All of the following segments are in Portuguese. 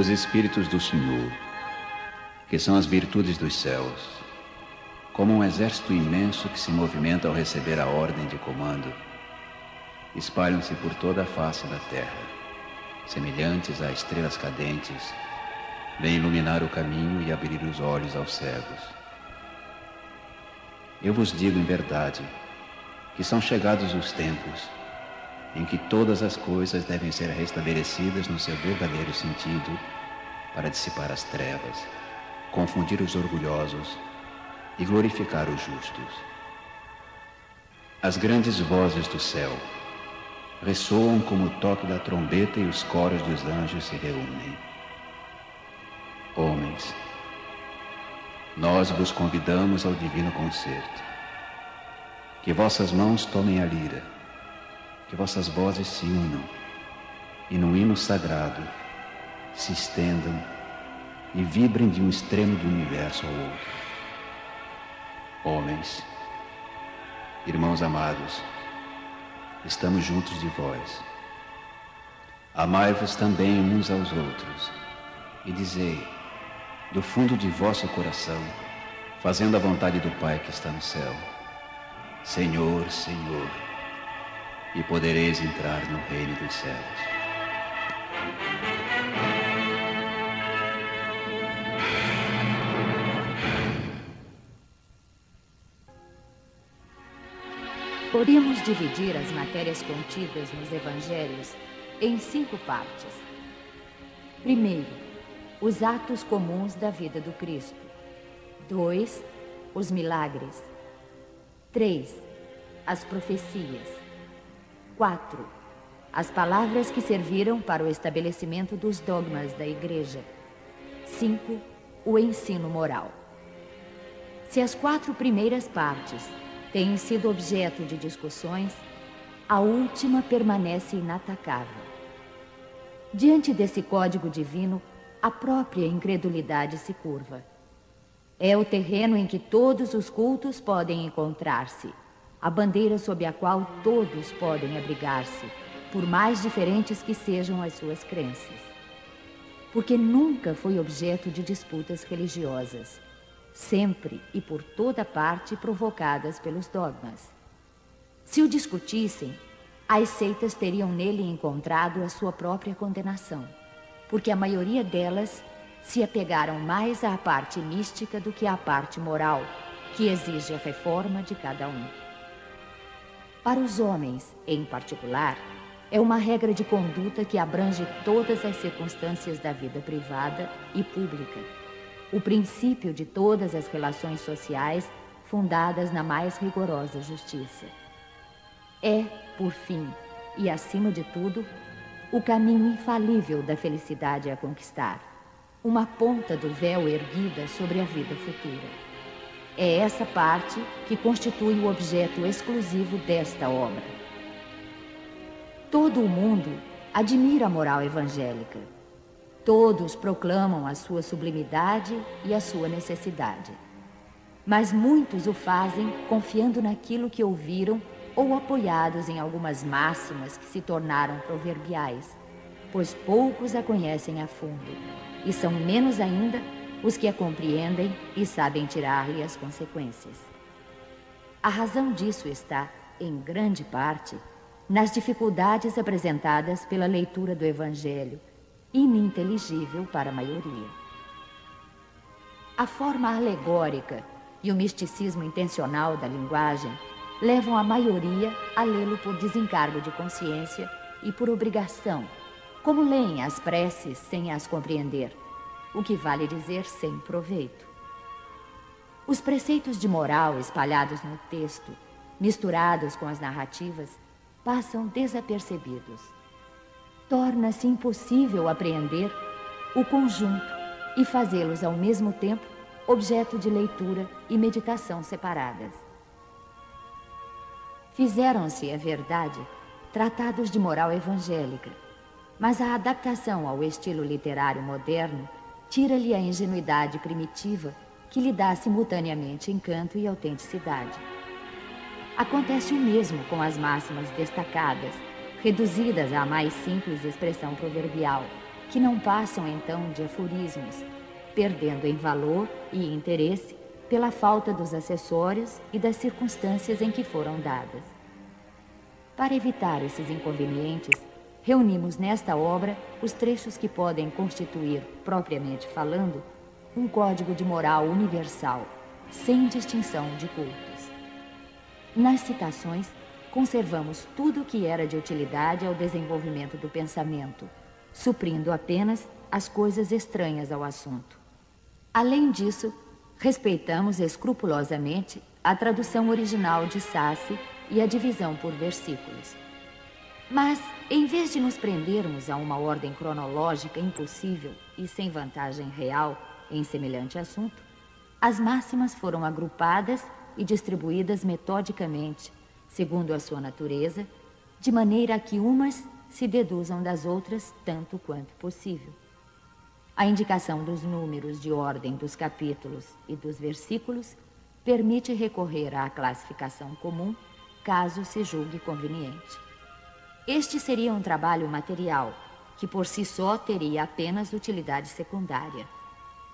os Espíritos do Senhor, que são as virtudes dos céus, como um exército imenso que se movimenta ao receber a ordem de comando, espalham-se por toda a face da terra, semelhantes a estrelas cadentes, vêm iluminar o caminho e abrir os olhos aos cegos. Eu vos digo em verdade que são chegados os tempos em que todas as coisas devem ser restabelecidas no seu verdadeiro sentido para dissipar as trevas, confundir os orgulhosos e glorificar os justos. As grandes vozes do céu ressoam como o toque da trombeta e os coros dos anjos se reúnem. Homens, nós vos convidamos ao divino concerto. Que vossas mãos tomem a lira que vossas vozes se unam e no hino sagrado se estendam e vibrem de um extremo do universo ao outro. Homens, irmãos amados, estamos juntos de vós. Amai-vos também uns aos outros e dizei, do fundo de vosso coração, fazendo a vontade do Pai que está no céu: Senhor, Senhor e podereis entrar no reino dos céus. Podemos dividir as matérias contidas nos evangelhos em cinco partes. Primeiro, os atos comuns da vida do Cristo. Dois, os milagres. Três, as profecias. 4. As palavras que serviram para o estabelecimento dos dogmas da Igreja. 5. O ensino moral. Se as quatro primeiras partes têm sido objeto de discussões, a última permanece inatacável. Diante desse código divino, a própria incredulidade se curva. É o terreno em que todos os cultos podem encontrar-se a bandeira sob a qual todos podem abrigar-se, por mais diferentes que sejam as suas crenças. Porque nunca foi objeto de disputas religiosas, sempre e por toda parte provocadas pelos dogmas. Se o discutissem, as seitas teriam nele encontrado a sua própria condenação, porque a maioria delas se apegaram mais à parte mística do que à parte moral, que exige a reforma de cada um. Para os homens, em particular, é uma regra de conduta que abrange todas as circunstâncias da vida privada e pública. O princípio de todas as relações sociais fundadas na mais rigorosa justiça. É, por fim, e acima de tudo, o caminho infalível da felicidade a conquistar, uma ponta do véu erguida sobre a vida futura. É essa parte que constitui o objeto exclusivo desta obra. Todo o mundo admira a moral evangélica. Todos proclamam a sua sublimidade e a sua necessidade. Mas muitos o fazem confiando naquilo que ouviram ou apoiados em algumas máximas que se tornaram proverbiais, pois poucos a conhecem a fundo e são menos ainda os que a compreendem e sabem tirar-lhe as consequências. A razão disso está, em grande parte, nas dificuldades apresentadas pela leitura do Evangelho, ininteligível para a maioria. A forma alegórica e o misticismo intencional da linguagem levam a maioria a lê-lo por desencargo de consciência e por obrigação, como leem as preces sem as compreender o que vale dizer sem proveito. Os preceitos de moral espalhados no texto, misturados com as narrativas, passam desapercebidos. Torna-se impossível apreender o conjunto e fazê-los ao mesmo tempo objeto de leitura e meditação separadas. Fizeram-se, é verdade, tratados de moral evangélica, mas a adaptação ao estilo literário moderno tira-lhe a ingenuidade primitiva que lhe dá simultaneamente encanto e autenticidade. Acontece o mesmo com as máximas destacadas, reduzidas à mais simples expressão proverbial, que não passam então de aforismos, perdendo em valor e interesse pela falta dos acessórios e das circunstâncias em que foram dadas. Para evitar esses inconvenientes, reunimos nesta obra os trechos que podem constituir, propriamente falando, um código de moral universal, sem distinção de cultos. Nas citações, conservamos tudo o que era de utilidade ao desenvolvimento do pensamento, suprindo apenas as coisas estranhas ao assunto. Além disso, respeitamos escrupulosamente a tradução original de Sassi e a divisão por versículos. Mas, em vez de nos prendermos a uma ordem cronológica impossível e sem vantagem real em semelhante assunto, as máximas foram agrupadas e distribuídas metodicamente, segundo a sua natureza, de maneira que umas se deduzam das outras tanto quanto possível. A indicação dos números de ordem dos capítulos e dos versículos permite recorrer à classificação comum, caso se julgue conveniente. Este seria um trabalho material, que por si só teria apenas utilidade secundária.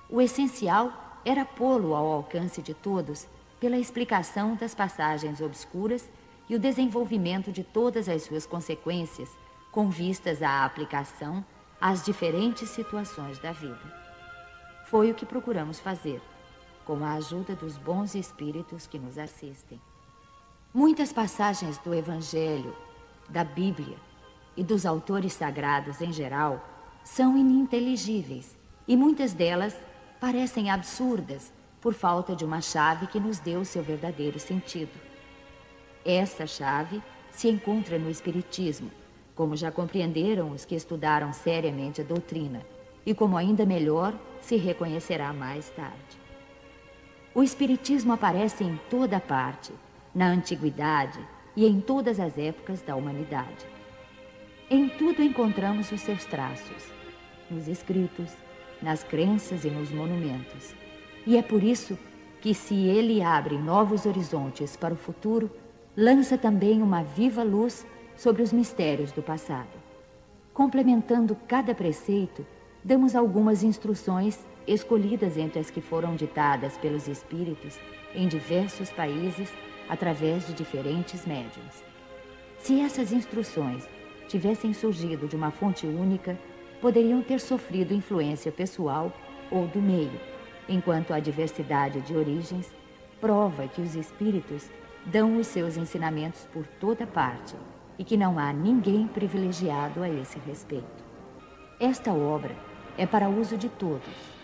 O essencial era pô-lo ao alcance de todos pela explicação das passagens obscuras e o desenvolvimento de todas as suas consequências com vistas à aplicação às diferentes situações da vida. Foi o que procuramos fazer, com a ajuda dos bons espíritos que nos assistem. Muitas passagens do Evangelho, da Bíblia e dos autores sagrados em geral são ininteligíveis e muitas delas parecem absurdas por falta de uma chave que nos deu seu verdadeiro sentido. Essa chave se encontra no Espiritismo como já compreenderam os que estudaram seriamente a doutrina, e como ainda melhor se reconhecerá mais tarde. O Espiritismo aparece em toda parte, na antiguidade e em todas as épocas da humanidade. Em tudo encontramos os seus traços, nos escritos, nas crenças e nos monumentos. E é por isso que, se ele abre novos horizontes para o futuro, lança também uma viva luz sobre os mistérios do passado. Complementando cada preceito, damos algumas instruções escolhidas entre as que foram ditadas pelos espíritos em diversos países através de diferentes médiums. Se essas instruções tivessem surgido de uma fonte única, poderiam ter sofrido influência pessoal ou do meio, enquanto a diversidade de origens prova que os espíritos dão os seus ensinamentos por toda parte e que não há ninguém privilegiado a esse respeito. Esta obra é para uso de todos.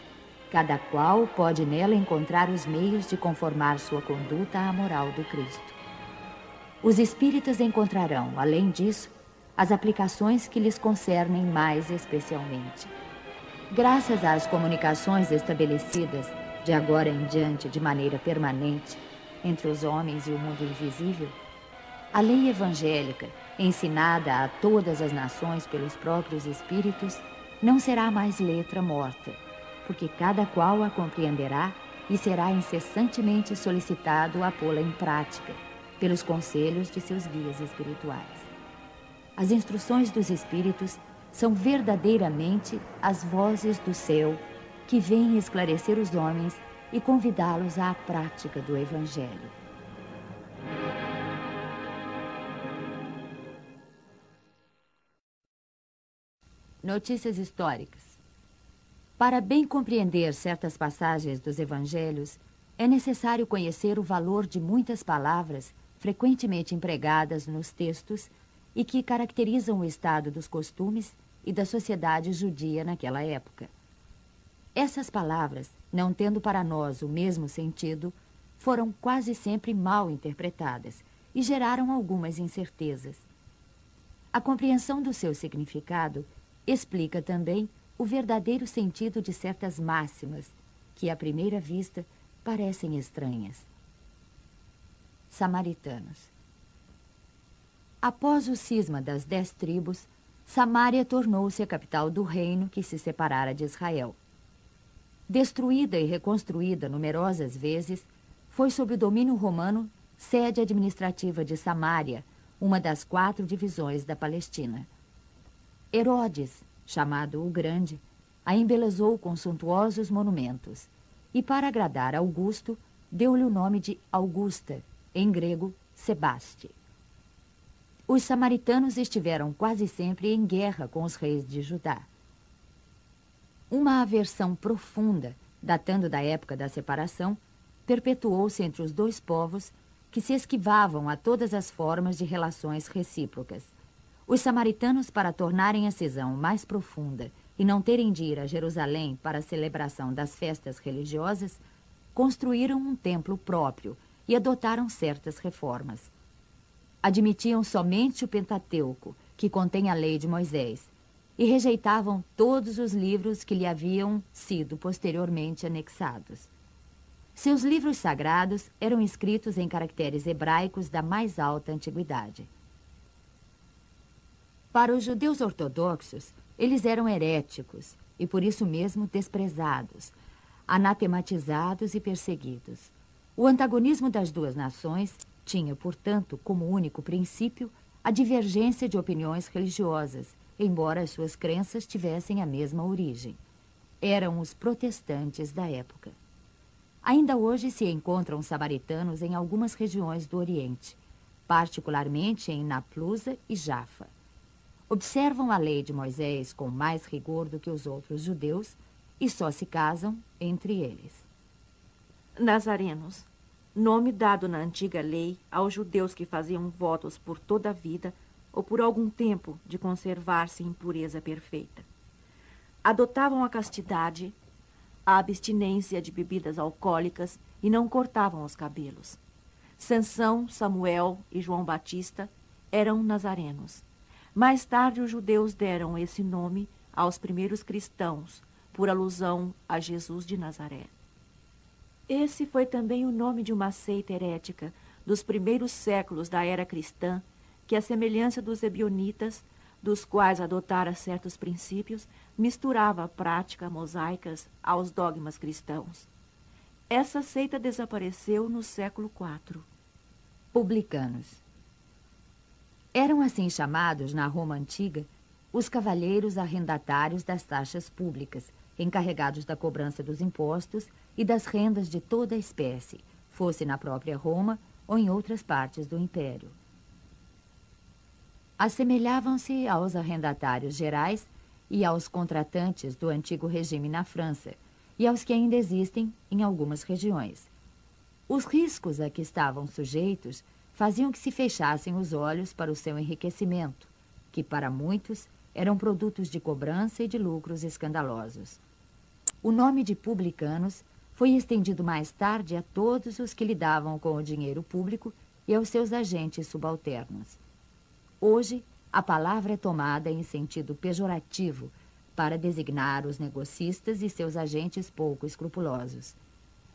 Cada qual pode nela encontrar os meios de conformar sua conduta à moral do Cristo. Os espíritas encontrarão, além disso, as aplicações que lhes concernem mais especialmente. Graças às comunicações estabelecidas de agora em diante de maneira permanente entre os homens e o mundo invisível, a lei evangélica ensinada a todas as nações pelos próprios Espíritos, não será mais letra morta, porque cada qual a compreenderá e será incessantemente solicitado a pô-la em prática, pelos conselhos de seus guias espirituais. As instruções dos Espíritos são verdadeiramente as vozes do céu que vêm esclarecer os homens e convidá-los à prática do Evangelho. Notícias históricas. Para bem compreender certas passagens dos evangelhos, é necessário conhecer o valor de muitas palavras frequentemente empregadas nos textos e que caracterizam o estado dos costumes e da sociedade judia naquela época. Essas palavras, não tendo para nós o mesmo sentido, foram quase sempre mal interpretadas e geraram algumas incertezas. A compreensão do seu significado Explica também o verdadeiro sentido de certas máximas que, à primeira vista, parecem estranhas. Samaritanos. Após o cisma das dez tribos, Samaria tornou-se a capital do reino que se separara de Israel. Destruída e reconstruída numerosas vezes, foi sob o domínio romano sede administrativa de Samaria, uma das quatro divisões da Palestina. Herodes, chamado o Grande, a embelezou com suntuosos monumentos e, para agradar Augusto, deu-lhe o nome de Augusta, em grego, Sebaste. Os samaritanos estiveram quase sempre em guerra com os reis de Judá. Uma aversão profunda, datando da época da separação, perpetuou-se entre os dois povos que se esquivavam a todas as formas de relações recíprocas. Os samaritanos, para tornarem a cisão mais profunda e não terem de ir a Jerusalém para a celebração das festas religiosas, construíram um templo próprio e adotaram certas reformas. Admitiam somente o Pentateuco, que contém a lei de Moisés, e rejeitavam todos os livros que lhe haviam sido posteriormente anexados. Seus livros sagrados eram escritos em caracteres hebraicos da mais alta antiguidade. Para os judeus ortodoxos, eles eram heréticos e por isso mesmo desprezados, anatematizados e perseguidos. O antagonismo das duas nações tinha, portanto, como único princípio a divergência de opiniões religiosas, embora as suas crenças tivessem a mesma origem. Eram os protestantes da época. Ainda hoje se encontram samaritanos em algumas regiões do Oriente, particularmente em Naplusa e Jaffa observam a lei de Moisés com mais rigor do que os outros judeus e só se casam entre eles. Nazarenos, nome dado na antiga lei aos judeus que faziam votos por toda a vida ou por algum tempo de conservar-se em pureza perfeita. Adotavam a castidade, a abstinência de bebidas alcoólicas e não cortavam os cabelos. Sansão, Samuel e João Batista eram nazarenos. Mais tarde, os judeus deram esse nome aos primeiros cristãos, por alusão a Jesus de Nazaré. Esse foi também o nome de uma seita herética dos primeiros séculos da era cristã, que, à semelhança dos ebionitas, dos quais adotara certos princípios, misturava a prática mosaicas aos dogmas cristãos. Essa seita desapareceu no século IV. Publicanos. Eram assim chamados, na Roma antiga, os cavalheiros arrendatários das taxas públicas, encarregados da cobrança dos impostos e das rendas de toda espécie, fosse na própria Roma ou em outras partes do império. Assemelhavam-se aos arrendatários gerais e aos contratantes do antigo regime na França e aos que ainda existem em algumas regiões. Os riscos a que estavam sujeitos faziam que se fechassem os olhos para o seu enriquecimento, que para muitos eram produtos de cobrança e de lucros escandalosos. O nome de publicanos foi estendido mais tarde a todos os que lidavam com o dinheiro público e aos seus agentes subalternos. Hoje, a palavra é tomada em sentido pejorativo para designar os negocistas e seus agentes pouco escrupulosos.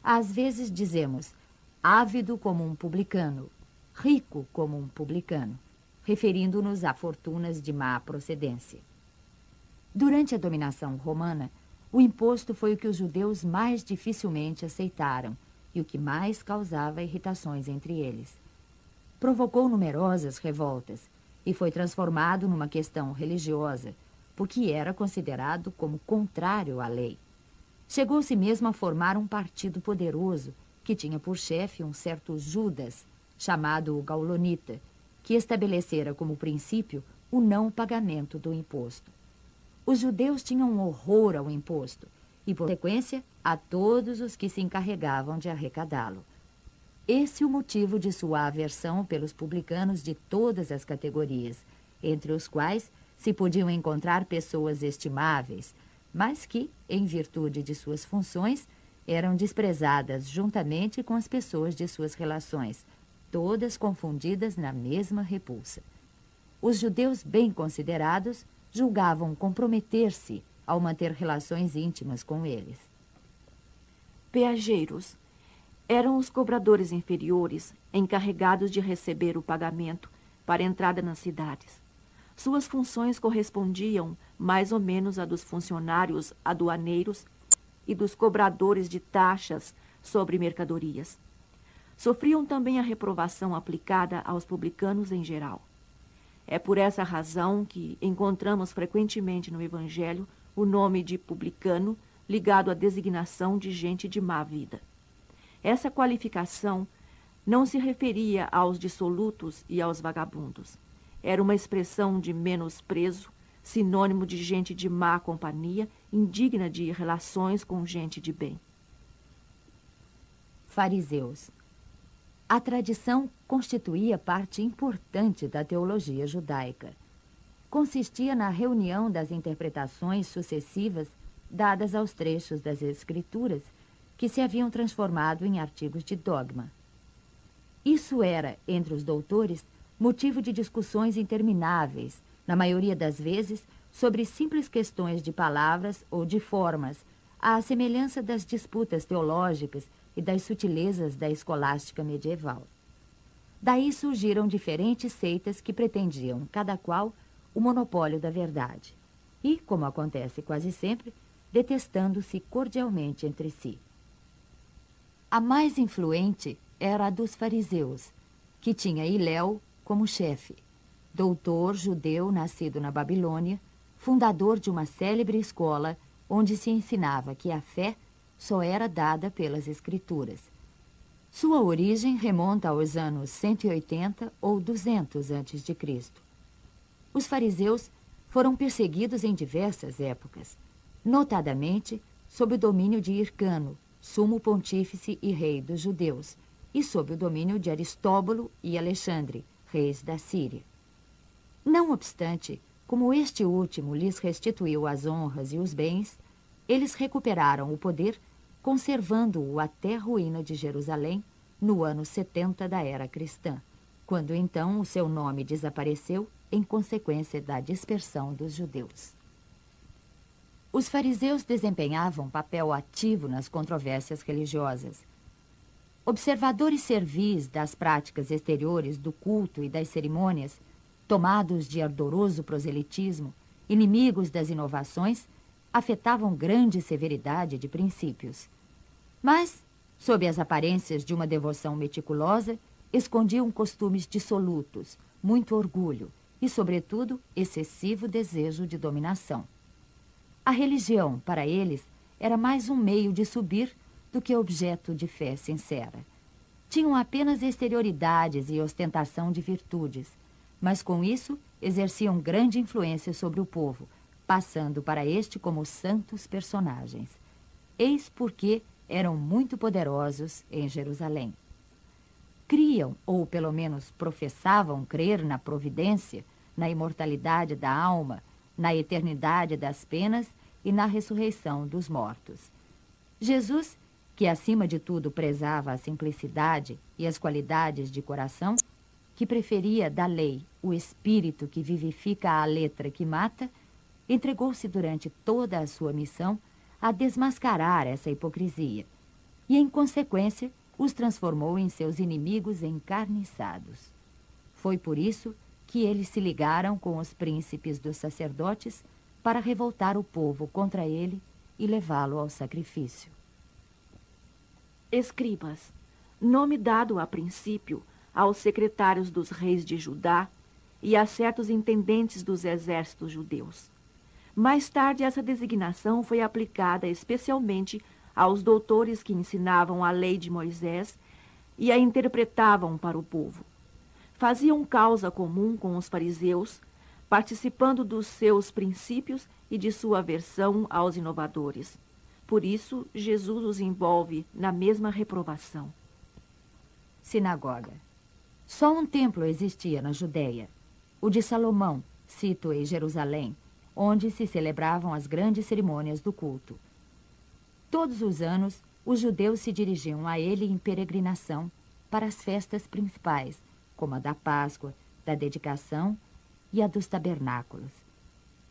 Às vezes dizemos ávido como um publicano rico como um publicano, referindo-nos a fortunas de má procedência. Durante a dominação romana, o imposto foi o que os judeus mais dificilmente aceitaram e o que mais causava irritações entre eles. Provocou numerosas revoltas e foi transformado numa questão religiosa, porque era considerado como contrário à lei. Chegou-se mesmo a formar um partido poderoso que tinha por chefe um certo Judas, chamado Gaulonita, que estabelecera como princípio o não pagamento do imposto. Os judeus tinham um horror ao imposto e, por consequência, a todos os que se encarregavam de arrecadá-lo. Esse o motivo de sua aversão pelos publicanos de todas as categorias, entre os quais se podiam encontrar pessoas estimáveis, mas que, em virtude de suas funções, eram desprezadas juntamente com as pessoas de suas relações, todas confundidas na mesma repulsa. Os judeus bem considerados julgavam comprometer-se ao manter relações íntimas com eles. Peageiros eram os cobradores inferiores encarregados de receber o pagamento para entrada nas cidades. Suas funções correspondiam mais ou menos a dos funcionários aduaneiros e dos cobradores de taxas sobre mercadorias sofriam também a reprovação aplicada aos publicanos em geral. É por essa razão que encontramos frequentemente no Evangelho o nome de publicano ligado à designação de gente de má vida. Essa qualificação não se referia aos dissolutos e aos vagabundos. Era uma expressão de menosprezo, sinônimo de gente de má companhia, indigna de relações com gente de bem. Fariseus. A tradição constituía parte importante da teologia judaica. Consistia na reunião das interpretações sucessivas dadas aos trechos das Escrituras que se haviam transformado em artigos de dogma. Isso era, entre os doutores, motivo de discussões intermináveis, na maioria das vezes, sobre simples questões de palavras ou de formas, à semelhança das disputas teológicas e das sutilezas da escolástica medieval. Daí surgiram diferentes seitas que pretendiam, cada qual, o monopólio da verdade. E, como acontece quase sempre, detestando-se cordialmente entre si. A mais influente era a dos fariseus, que tinha Iléu como chefe, doutor judeu nascido na Babilônia, fundador de uma célebre escola onde se ensinava que a fé só era dada pelas Escrituras. Sua origem remonta aos anos 180 ou 200 a.C. Os fariseus foram perseguidos em diversas épocas, notadamente sob o domínio de Hircano, sumo pontífice e rei dos judeus, e sob o domínio de Aristóbulo e Alexandre, reis da Síria. Não obstante, como este último lhes restituiu as honras e os bens, eles recuperaram o poder, conservando-o até a ruína de Jerusalém no ano 70 da era cristã, quando então o seu nome desapareceu em consequência da dispersão dos judeus. Os fariseus desempenhavam papel ativo nas controvérsias religiosas. Observadores servis das práticas exteriores do culto e das cerimônias, tomados de ardoroso proselitismo, inimigos das inovações, afetavam grande severidade de princípios. Mas, sob as aparências de uma devoção meticulosa, escondiam costumes dissolutos, muito orgulho e, sobretudo, excessivo desejo de dominação. A religião, para eles, era mais um meio de subir do que objeto de fé sincera. Tinham apenas exterioridades e ostentação de virtudes, mas com isso exerciam grande influência sobre o povo, passando para este como santos personagens. Eis porque eram muito poderosos em Jerusalém. Criam, ou pelo menos professavam crer na providência, na imortalidade da alma, na eternidade das penas e na ressurreição dos mortos. Jesus, que acima de tudo prezava a simplicidade e as qualidades de coração, que preferia da lei o espírito que vivifica a letra que mata, entregou-se durante toda a sua missão a desmascarar essa hipocrisia e, em consequência, os transformou em seus inimigos encarniçados. Foi por isso que eles se ligaram com os príncipes dos sacerdotes para revoltar o povo contra ele e levá-lo ao sacrifício. Escribas, nome dado a princípio aos secretários dos reis de Judá e a certos intendentes dos exércitos judeus. Mais tarde, essa designação foi aplicada especialmente aos doutores que ensinavam a lei de Moisés e a interpretavam para o povo. Faziam causa comum com os fariseus, participando dos seus princípios e de sua aversão aos inovadores. Por isso, Jesus os envolve na mesma reprovação. Sinagoga. Só um templo existia na Judéia, o de Salomão, cito em Jerusalém, onde se celebravam as grandes cerimônias do culto. Todos os anos, os judeus se dirigiam a ele em peregrinação para as festas principais, como a da Páscoa, da dedicação e a dos tabernáculos.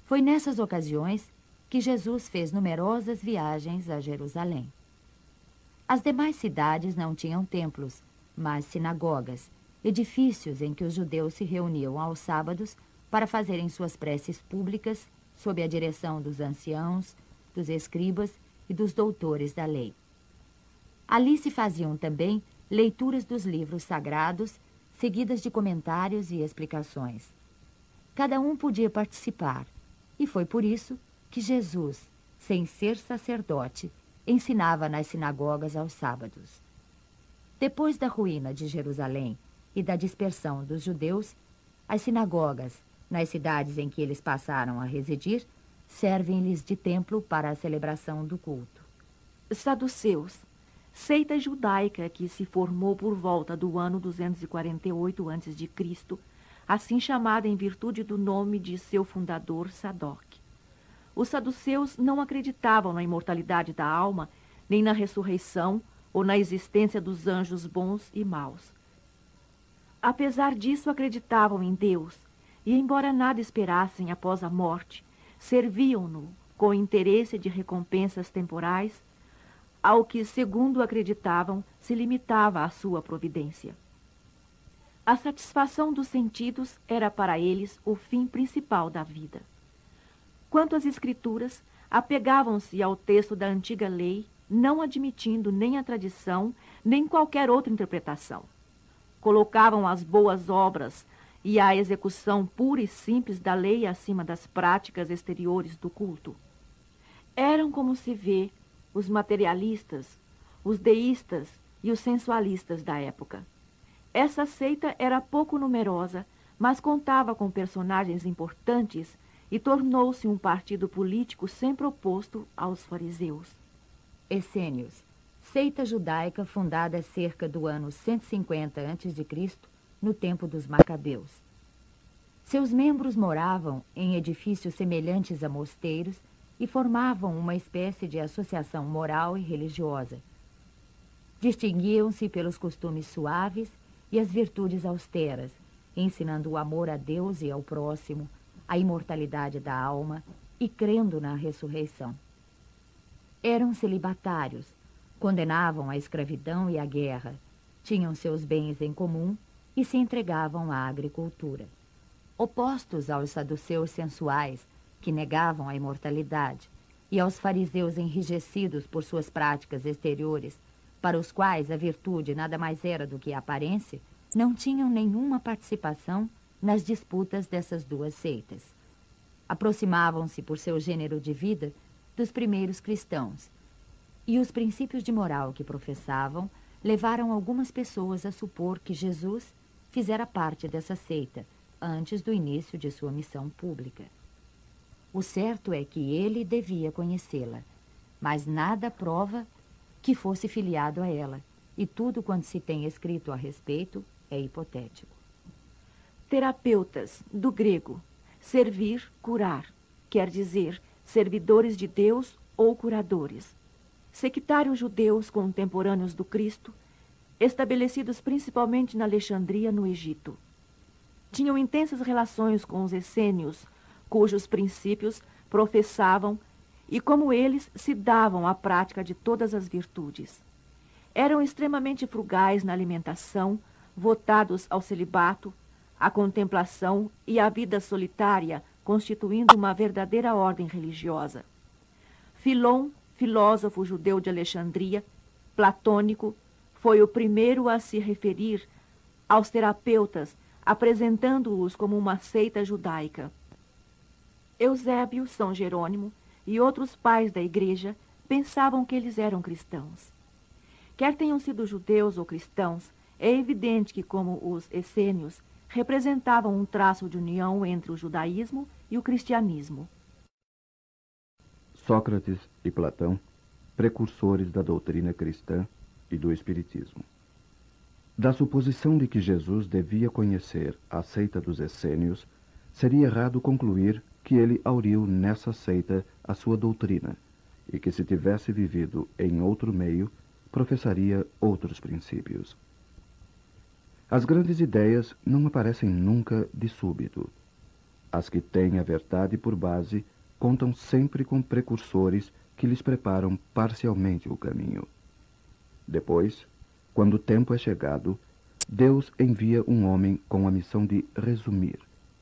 Foi nessas ocasiões que Jesus fez numerosas viagens a Jerusalém. As demais cidades não tinham templos, mas sinagogas, edifícios em que os judeus se reuniam aos sábados para fazerem suas preces públicas sob a direção dos anciãos, dos escribas e dos doutores da lei. Ali se faziam também leituras dos livros sagrados, seguidas de comentários e explicações. Cada um podia participar, e foi por isso que Jesus, sem ser sacerdote, ensinava nas sinagogas aos sábados. Depois da ruína de Jerusalém e da dispersão dos judeus, as sinagogas, nas cidades em que eles passaram a residir, servem-lhes de templo para a celebração do culto. Saduceus, seita judaica que se formou por volta do ano 248 a.C., assim chamada em virtude do nome de seu fundador Sadoc. Os saduceus não acreditavam na imortalidade da alma, nem na ressurreição ou na existência dos anjos bons e maus. Apesar disso, acreditavam em Deus, e embora nada esperassem após a morte, serviam-no com interesse de recompensas temporais, ao que, segundo acreditavam, se limitava a sua providência. A satisfação dos sentidos era para eles o fim principal da vida. Quanto às Escrituras, apegavam-se ao texto da antiga lei, não admitindo nem a tradição, nem qualquer outra interpretação. Colocavam as boas obras e a execução pura e simples da lei acima das práticas exteriores do culto. Eram, como se vê, os materialistas, os deístas e os sensualistas da época. Essa seita era pouco numerosa, mas contava com personagens importantes e tornou-se um partido político sempre oposto aos fariseus. Essênios, seita judaica fundada cerca do ano 150 a.C., no tempo dos Macabeus. Seus membros moravam em edifícios semelhantes a mosteiros e formavam uma espécie de associação moral e religiosa. Distinguiam-se pelos costumes suaves e as virtudes austeras, ensinando o amor a Deus e ao próximo, a imortalidade da alma e crendo na ressurreição. Eram celibatários, condenavam a escravidão e a guerra, tinham seus bens em comum e se entregavam à agricultura. Opostos aos saduceus sensuais, que negavam a imortalidade, e aos fariseus enrijecidos por suas práticas exteriores, para os quais a virtude nada mais era do que a aparência, não tinham nenhuma participação nas disputas dessas duas seitas. Aproximavam-se por seu gênero de vida dos primeiros cristãos, e os princípios de moral que professavam levaram algumas pessoas a supor que Jesus fizera parte dessa seita antes do início de sua missão pública. O certo é que ele devia conhecê-la, mas nada prova que fosse filiado a ela, e tudo quanto se tem escrito a respeito é hipotético. Terapeutas, do grego, servir, curar, quer dizer servidores de Deus ou curadores. Sectários judeus contemporâneos do Cristo estabelecidos principalmente na Alexandria, no Egito. Tinham intensas relações com os essênios, cujos princípios professavam e como eles se davam à prática de todas as virtudes. Eram extremamente frugais na alimentação, votados ao celibato, à contemplação e à vida solitária, constituindo uma verdadeira ordem religiosa. Filon, filósofo judeu de Alexandria, platônico, foi o primeiro a se referir aos terapeutas, apresentando-os como uma seita judaica. Eusébio, São Jerônimo e outros pais da igreja pensavam que eles eram cristãos. Quer tenham sido judeus ou cristãos, é evidente que, como os essênios, representavam um traço de união entre o judaísmo e o cristianismo. Sócrates e Platão, precursores da doutrina cristã, e do Espiritismo. Da suposição de que Jesus devia conhecer a seita dos essênios, seria errado concluir que ele auriu nessa seita a sua doutrina e que, se tivesse vivido em outro meio, professaria outros princípios. As grandes ideias não aparecem nunca de súbito. As que têm a verdade por base contam sempre com precursores que lhes preparam parcialmente o caminho. Depois, quando o tempo é chegado, Deus envia um homem com a missão de resumir,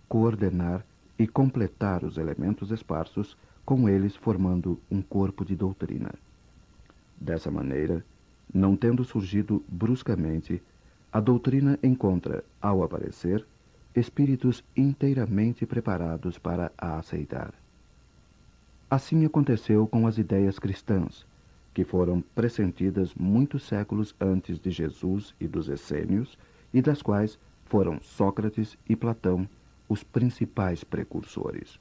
coordenar e completar os elementos esparsos, com eles formando um corpo de doutrina. Dessa maneira, não tendo surgido bruscamente, a doutrina encontra, ao aparecer, espíritos inteiramente preparados para a aceitar. Assim aconteceu com as ideias cristãs, que foram pressentidas muitos séculos antes de Jesus e dos essênios, e das quais foram Sócrates e Platão os principais precursores.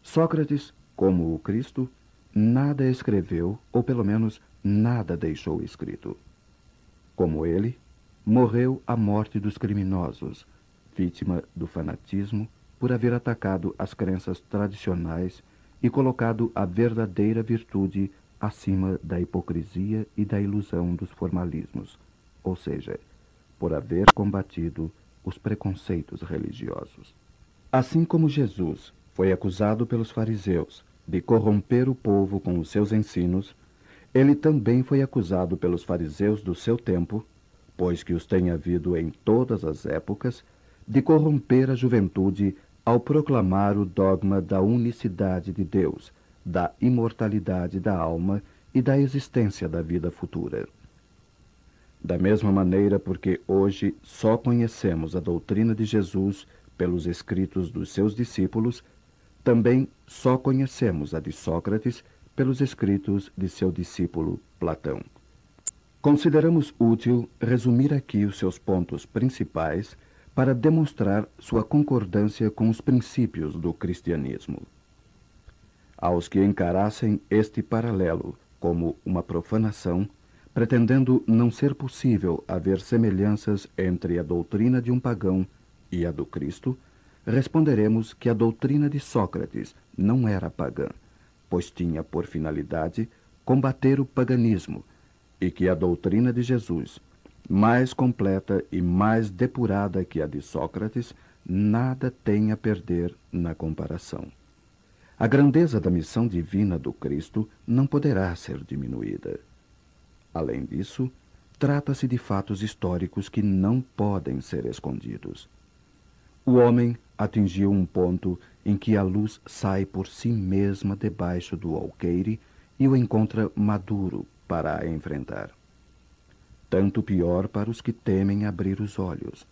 Sócrates, como o Cristo, nada escreveu, ou pelo menos nada deixou escrito. Como ele, morreu a morte dos criminosos, vítima do fanatismo por haver atacado as crenças tradicionais e colocado a verdadeira virtude acima da hipocrisia e da ilusão dos formalismos, ou seja, por haver combatido os preconceitos religiosos. Assim como Jesus foi acusado pelos fariseus de corromper o povo com os seus ensinos, ele também foi acusado pelos fariseus do seu tempo, pois que os tem havido em todas as épocas, de corromper a juventude ao proclamar o dogma da unicidade de Deus, da imortalidade da alma e da existência da vida futura. Da mesma maneira, porque hoje só conhecemos a doutrina de Jesus pelos escritos dos seus discípulos, também só conhecemos a de Sócrates pelos escritos de seu discípulo Platão. Consideramos útil resumir aqui os seus pontos principais para demonstrar sua concordância com os princípios do cristianismo. Aos que encarassem este paralelo como uma profanação, pretendendo não ser possível haver semelhanças entre a doutrina de um pagão e a do Cristo, responderemos que a doutrina de Sócrates não era pagã, pois tinha por finalidade combater o paganismo, e que a doutrina de Jesus mais completa e mais depurada que a de Sócrates, nada tem a perder na comparação. A grandeza da missão divina do Cristo não poderá ser diminuída. Além disso, trata-se de fatos históricos que não podem ser escondidos. O homem atingiu um ponto em que a luz sai por si mesma debaixo do alqueire e o encontra maduro para a enfrentar tanto pior para os que temem abrir os olhos.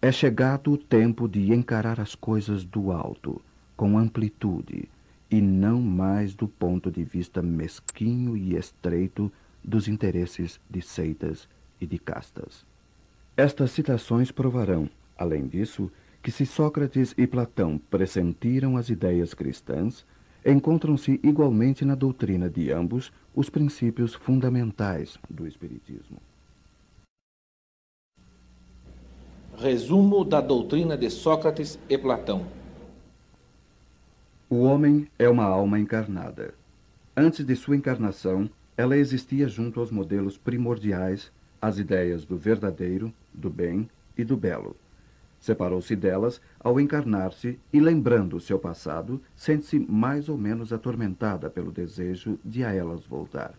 É chegado o tempo de encarar as coisas do alto, com amplitude, e não mais do ponto de vista mesquinho e estreito dos interesses de seitas e de castas. Estas citações provarão, além disso, que se Sócrates e Platão pressentiram as ideias cristãs, encontram-se igualmente na doutrina de ambos os princípios fundamentais do Espiritismo. Resumo da doutrina de Sócrates e Platão. O homem é uma alma encarnada. Antes de sua encarnação, ela existia junto aos modelos primordiais, as ideias do verdadeiro, do bem e do belo. Separou-se delas ao encarnar-se e, lembrando o seu passado, sente-se mais ou menos atormentada pelo desejo de a elas voltar.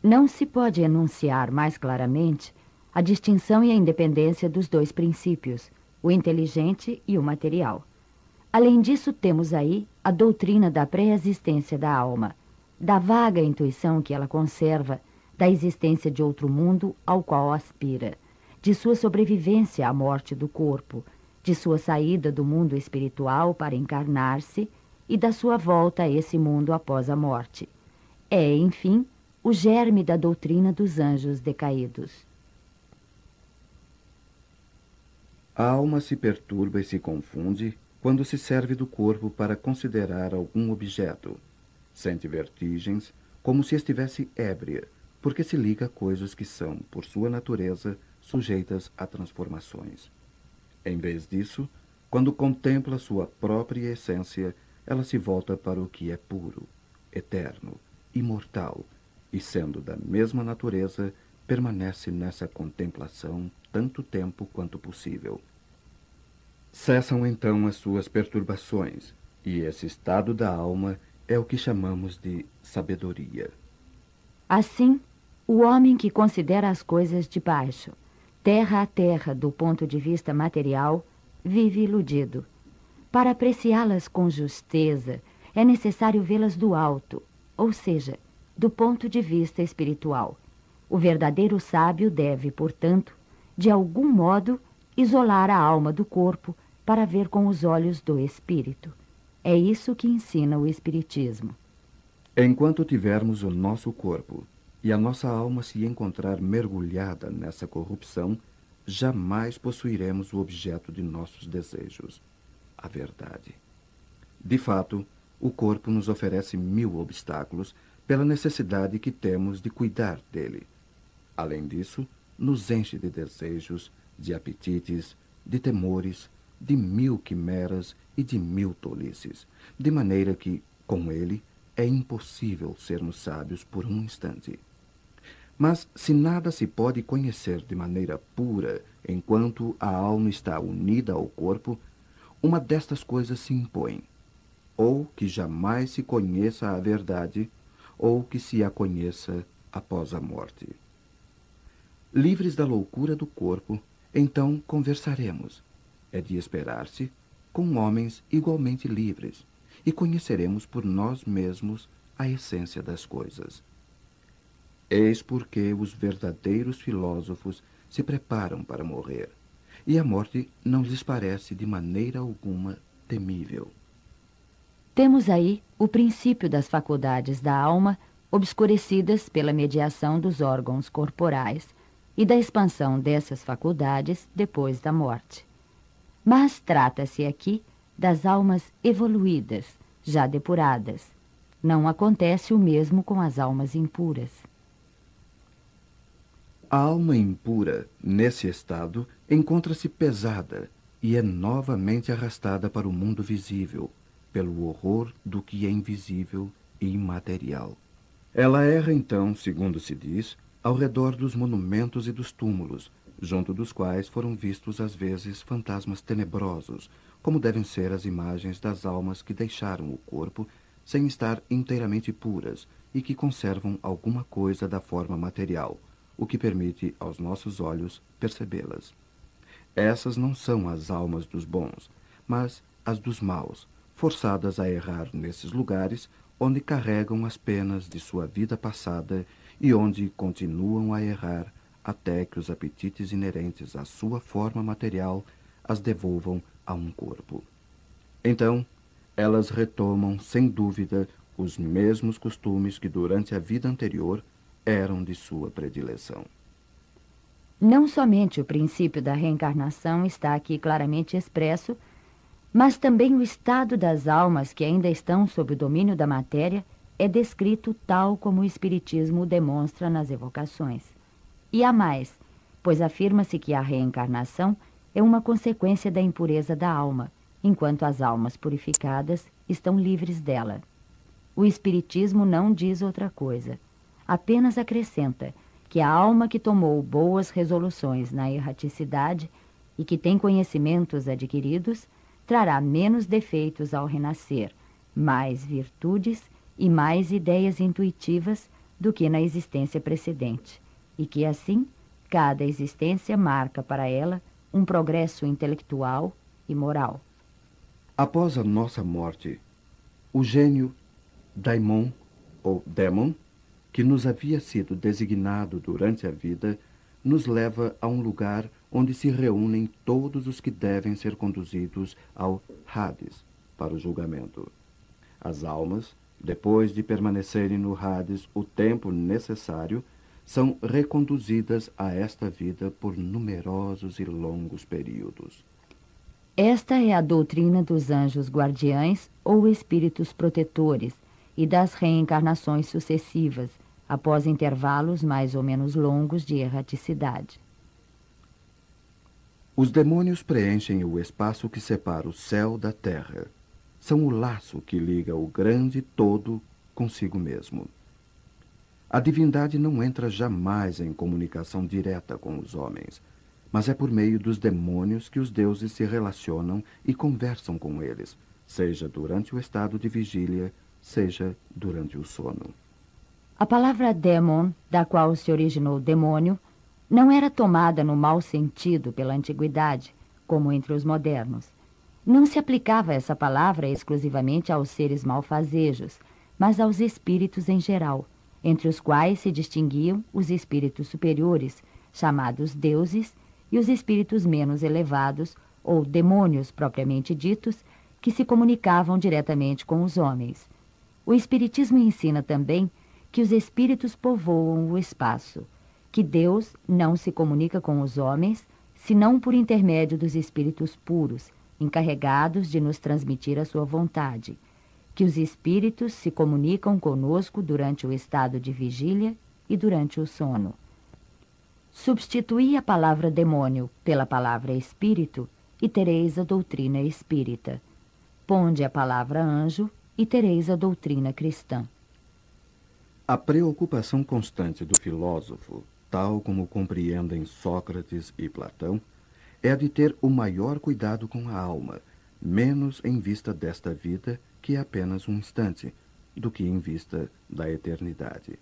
Não se pode enunciar mais claramente a distinção e a independência dos dois princípios, o inteligente e o material. Além disso, temos aí a doutrina da pré-existência da alma, da vaga intuição que ela conserva, da existência de outro mundo ao qual aspira de sua sobrevivência à morte do corpo, de sua saída do mundo espiritual para encarnar-se e da sua volta a esse mundo após a morte. É, enfim, o germe da doutrina dos anjos decaídos. A alma se perturba e se confunde quando se serve do corpo para considerar algum objeto. Sente vertigens, como se estivesse ébria, porque se liga a coisas que são, por sua natureza, sujeitas a transformações. Em vez disso, quando contempla sua própria essência, ela se volta para o que é puro, eterno, imortal, e sendo da mesma natureza, permanece nessa contemplação tanto tempo quanto possível. Cessam então as suas perturbações, e esse estado da alma é o que chamamos de sabedoria. Assim, o homem que considera as coisas de baixo, terra a terra do ponto de vista material, vive iludido. Para apreciá-las com justeza, é necessário vê-las do alto, ou seja, do ponto de vista espiritual. O verdadeiro sábio deve, portanto, de algum modo, isolar a alma do corpo, para ver com os olhos do espírito. É isso que ensina o Espiritismo. Enquanto tivermos o nosso corpo e a nossa alma se encontrar mergulhada nessa corrupção, jamais possuiremos o objeto de nossos desejos, a verdade. De fato, o corpo nos oferece mil obstáculos pela necessidade que temos de cuidar dele. Além disso, nos enche de desejos, de apetites, de temores, de mil quimeras e de mil tolices, de maneira que, com ele, é impossível sermos sábios por um instante. Mas se nada se pode conhecer de maneira pura enquanto a alma está unida ao corpo, uma destas coisas se impõe: ou que jamais se conheça a verdade, ou que se a conheça após a morte. Livres da loucura do corpo, então conversaremos. É de esperar-se com homens igualmente livres, e conheceremos por nós mesmos a essência das coisas. Eis porque os verdadeiros filósofos se preparam para morrer, e a morte não lhes parece de maneira alguma temível. Temos aí o princípio das faculdades da alma obscurecidas pela mediação dos órgãos corporais e da expansão dessas faculdades depois da morte. Mas trata-se aqui das almas evoluídas, já depuradas. Não acontece o mesmo com as almas impuras. A alma impura, nesse estado, encontra-se pesada e é novamente arrastada para o mundo visível, pelo horror do que é invisível e imaterial. Ela erra então, segundo se diz, ao redor dos monumentos e dos túmulos, junto dos quais foram vistos às vezes fantasmas tenebrosos, como devem ser as imagens das almas que deixaram o corpo sem estar inteiramente puras e que conservam alguma coisa da forma material, o que permite aos nossos olhos percebê-las. Essas não são as almas dos bons, mas as dos maus, forçadas a errar nesses lugares onde carregam as penas de sua vida passada e onde continuam a errar até que os apetites inerentes à sua forma material as devolvam a um corpo. Então, elas retomam, sem dúvida, os mesmos costumes que durante a vida anterior eram de sua predileção. Não somente o princípio da reencarnação está aqui claramente expresso, mas também o estado das almas que ainda estão sob o domínio da matéria é descrito tal como o Espiritismo demonstra nas evocações. E há mais, pois afirma-se que a reencarnação é uma consequência da impureza da alma, enquanto as almas purificadas estão livres dela. O Espiritismo não diz outra coisa, apenas acrescenta que a alma que tomou boas resoluções na erraticidade e que tem conhecimentos adquiridos trará menos defeitos ao renascer, mais virtudes e mais ideias intuitivas do que na existência precedente, e que assim cada existência marca para ela um progresso intelectual e moral. Após a nossa morte, o gênio daimon ou demon, que nos havia sido designado durante a vida, nos leva a um lugar onde se reúnem todos os que devem ser conduzidos ao Hades para o julgamento. As almas depois de permanecerem no Hades o tempo necessário, são reconduzidas a esta vida por numerosos e longos períodos. Esta é a doutrina dos anjos guardiães ou espíritos protetores e das reencarnações sucessivas, após intervalos mais ou menos longos de erraticidade. Os demônios preenchem o espaço que separa o céu da terra são o laço que liga o grande todo consigo mesmo. A divindade não entra jamais em comunicação direta com os homens, mas é por meio dos demônios que os deuses se relacionam e conversam com eles, seja durante o estado de vigília, seja durante o sono. A palavra demon, da qual se originou demônio, não era tomada no mau sentido pela antiguidade, como entre os modernos. Não se aplicava essa palavra exclusivamente aos seres malfazejos, mas aos espíritos em geral, entre os quais se distinguiam os espíritos superiores, chamados deuses, e os espíritos menos elevados, ou demônios propriamente ditos, que se comunicavam diretamente com os homens. O Espiritismo ensina também que os espíritos povoam o espaço, que Deus não se comunica com os homens senão por intermédio dos espíritos puros, encarregados de nos transmitir a sua vontade, que os espíritos se comunicam conosco durante o estado de vigília e durante o sono. Substituí a palavra demônio pela palavra espírito e tereis a doutrina espírita. Ponde a palavra anjo e tereis a doutrina cristã. A preocupação constante do filósofo, tal como compreendem Sócrates e Platão, é a de ter o maior cuidado com a alma, menos em vista desta vida, que é apenas um instante, do que em vista da eternidade.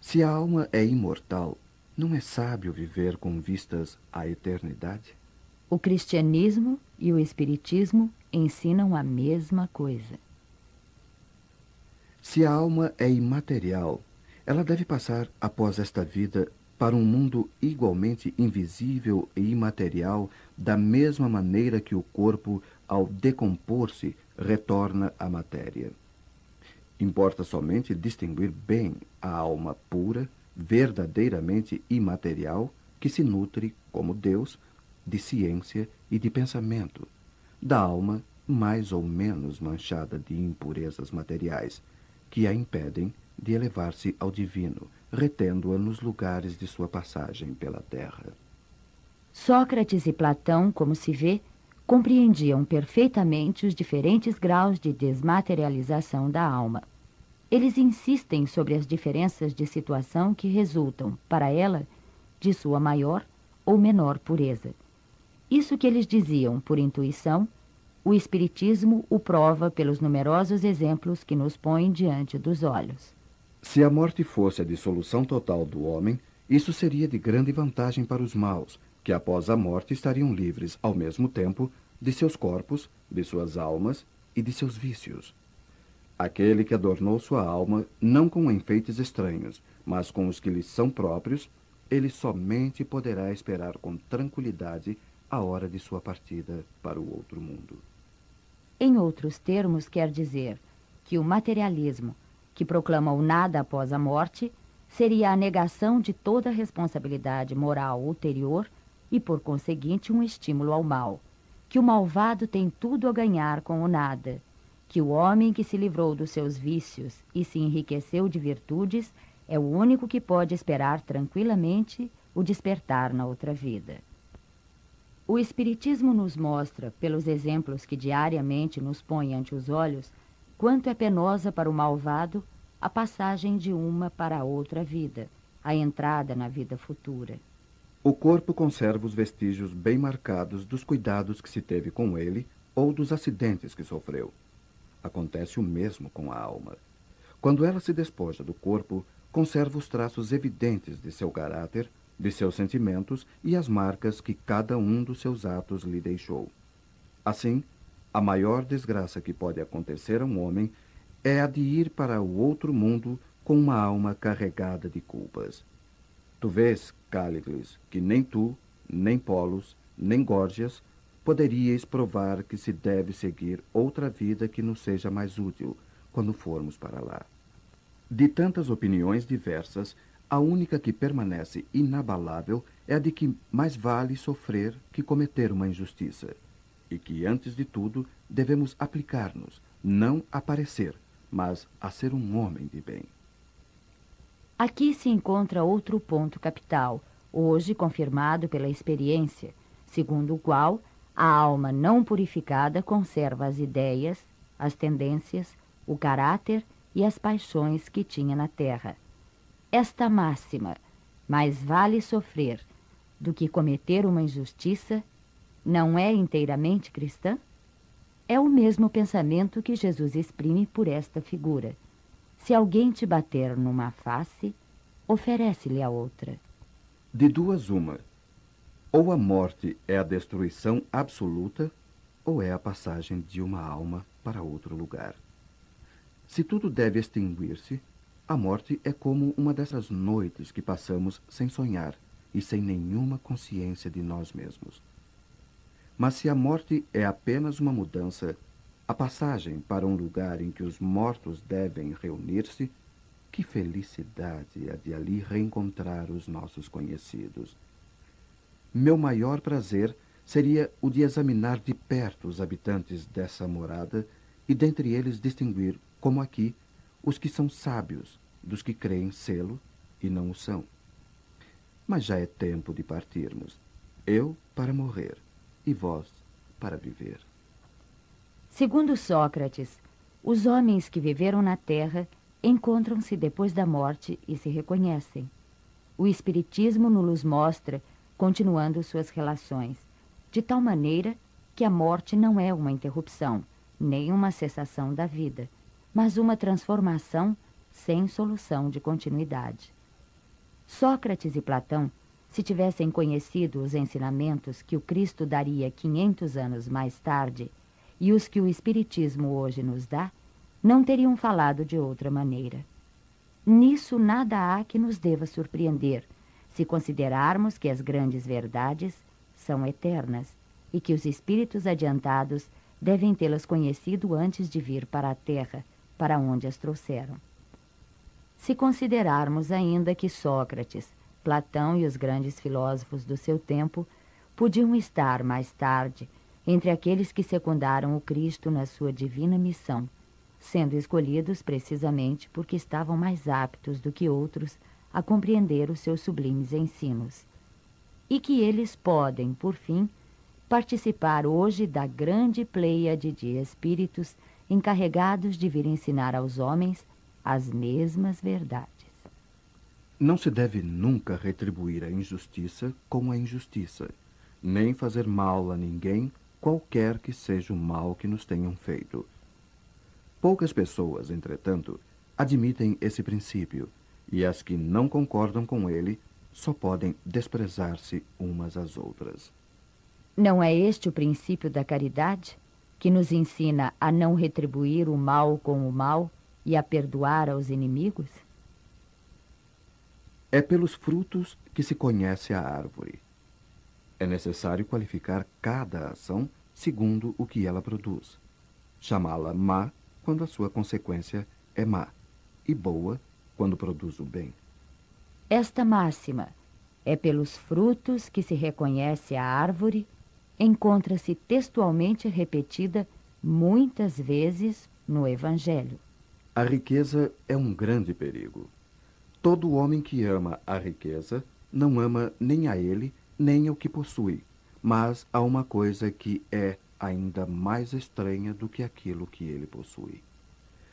Se a alma é imortal, não é sábio viver com vistas à eternidade? O cristianismo e o espiritismo ensinam a mesma coisa. Se a alma é imaterial, ela deve passar após esta vida para um mundo igualmente invisível e imaterial, da mesma maneira que o corpo, ao decompor-se, retorna à matéria. Importa somente distinguir bem a alma pura, verdadeiramente imaterial, que se nutre, como Deus, de ciência e de pensamento, da alma mais ou menos manchada de impurezas materiais, que a impedem de elevar-se ao divino, retendo-a nos lugares de sua passagem pela terra. Sócrates e Platão, como se vê, compreendiam perfeitamente os diferentes graus de desmaterialização da alma. Eles insistem sobre as diferenças de situação que resultam, para ela, de sua maior ou menor pureza. Isso que eles diziam por intuição, o Espiritismo o prova pelos numerosos exemplos que nos põe diante dos olhos. Se a morte fosse a dissolução total do homem, isso seria de grande vantagem para os maus, que após a morte estariam livres, ao mesmo tempo, de seus corpos, de suas almas e de seus vícios. Aquele que adornou sua alma não com enfeites estranhos, mas com os que lhe são próprios, ele somente poderá esperar com tranquilidade a hora de sua partida para o outro mundo. Em outros termos, quer dizer que o materialismo, que proclama o nada após a morte, seria a negação de toda responsabilidade moral ulterior e, por conseguinte, um estímulo ao mal, que o malvado tem tudo a ganhar com o nada, que o homem que se livrou dos seus vícios e se enriqueceu de virtudes é o único que pode esperar tranquilamente o despertar na outra vida. O Espiritismo nos mostra, pelos exemplos que diariamente nos põe ante os olhos, quanto é penosa para o malvado a passagem de uma para a outra vida, a entrada na vida futura. O corpo conserva os vestígios bem marcados dos cuidados que se teve com ele ou dos acidentes que sofreu. Acontece o mesmo com a alma. Quando ela se despoja do corpo, conserva os traços evidentes de seu caráter, de seus sentimentos e as marcas que cada um dos seus atos lhe deixou. Assim, a maior desgraça que pode acontecer a um homem é a de ir para o outro mundo com uma alma carregada de culpas. Tu vês, Cálicles, que nem tu, nem Polos, nem Górgias poderíeis provar que se deve seguir outra vida que nos seja mais útil quando formos para lá. De tantas opiniões diversas, a única que permanece inabalável é a de que mais vale sofrer que cometer uma injustiça, e que, antes de tudo, devemos aplicar-nos, não a parecer, mas a ser um homem de bem. Aqui se encontra outro ponto capital, hoje confirmado pela experiência, segundo o qual a alma não purificada conserva as ideias, as tendências, o caráter e as paixões que tinha na terra esta máxima, mais vale sofrer do que cometer uma injustiça, não é inteiramente cristã? É o mesmo pensamento que Jesus exprime por esta figura. Se alguém te bater numa face, oferece-lhe a outra. De duas, uma. Ou a morte é a destruição absoluta, ou é a passagem de uma alma para outro lugar. Se tudo deve extinguir-se, a morte é como uma dessas noites que passamos sem sonhar e sem nenhuma consciência de nós mesmos. Mas se a morte é apenas uma mudança, a passagem para um lugar em que os mortos devem reunir-se, que felicidade a de ali reencontrar os nossos conhecidos. Meu maior prazer seria o de examinar de perto os habitantes dessa morada e dentre eles distinguir, como aqui, os que são sábios dos que creem sê-lo e não o são. Mas já é tempo de partirmos. Eu para morrer e vós para viver. Segundo Sócrates, os homens que viveram na Terra encontram-se depois da morte e se reconhecem. O Espiritismo nos mostra continuando suas relações, de tal maneira que a morte não é uma interrupção, nem uma cessação da vida, mas uma transformação sem solução de continuidade. Sócrates e Platão, se tivessem conhecido os ensinamentos que o Cristo daria 500 anos mais tarde e os que o Espiritismo hoje nos dá, não teriam falado de outra maneira. Nisso nada há que nos deva surpreender, se considerarmos que as grandes verdades são eternas e que os espíritos adiantados devem tê-las conhecido antes de vir para a terra, para onde as trouxeram. Se considerarmos ainda que Sócrates, Platão e os grandes filósofos do seu tempo podiam estar mais tarde entre aqueles que secundaram o Cristo na sua divina missão, sendo escolhidos precisamente porque estavam mais aptos do que outros a compreender os seus sublimes ensinos. E que eles podem, por fim, participar hoje da grande pleiade de espíritos encarregados de vir ensinar aos homens as mesmas verdades. Não se deve nunca retribuir a injustiça com a injustiça, nem fazer mal a ninguém, qualquer que seja o mal que nos tenham feito. Poucas pessoas, entretanto, admitem esse princípio, e as que não concordam com ele só podem desprezar-se umas às outras. Não é este o princípio da caridade, que nos ensina a não retribuir o mal com o mal e a perdoar aos inimigos? É pelos frutos que se conhece a árvore. É necessário qualificar cada ação segundo o que ela produz. Chamá-la má quando a sua consequência é má, e boa quando produz o bem. Esta máxima é pelos frutos que se reconhece a árvore, encontra-se textualmente repetida muitas vezes no Evangelho. A riqueza é um grande perigo. Todo homem que ama a riqueza não ama nem a ele, nem ao que possui, mas a uma coisa que é ainda mais estranha do que aquilo que ele possui.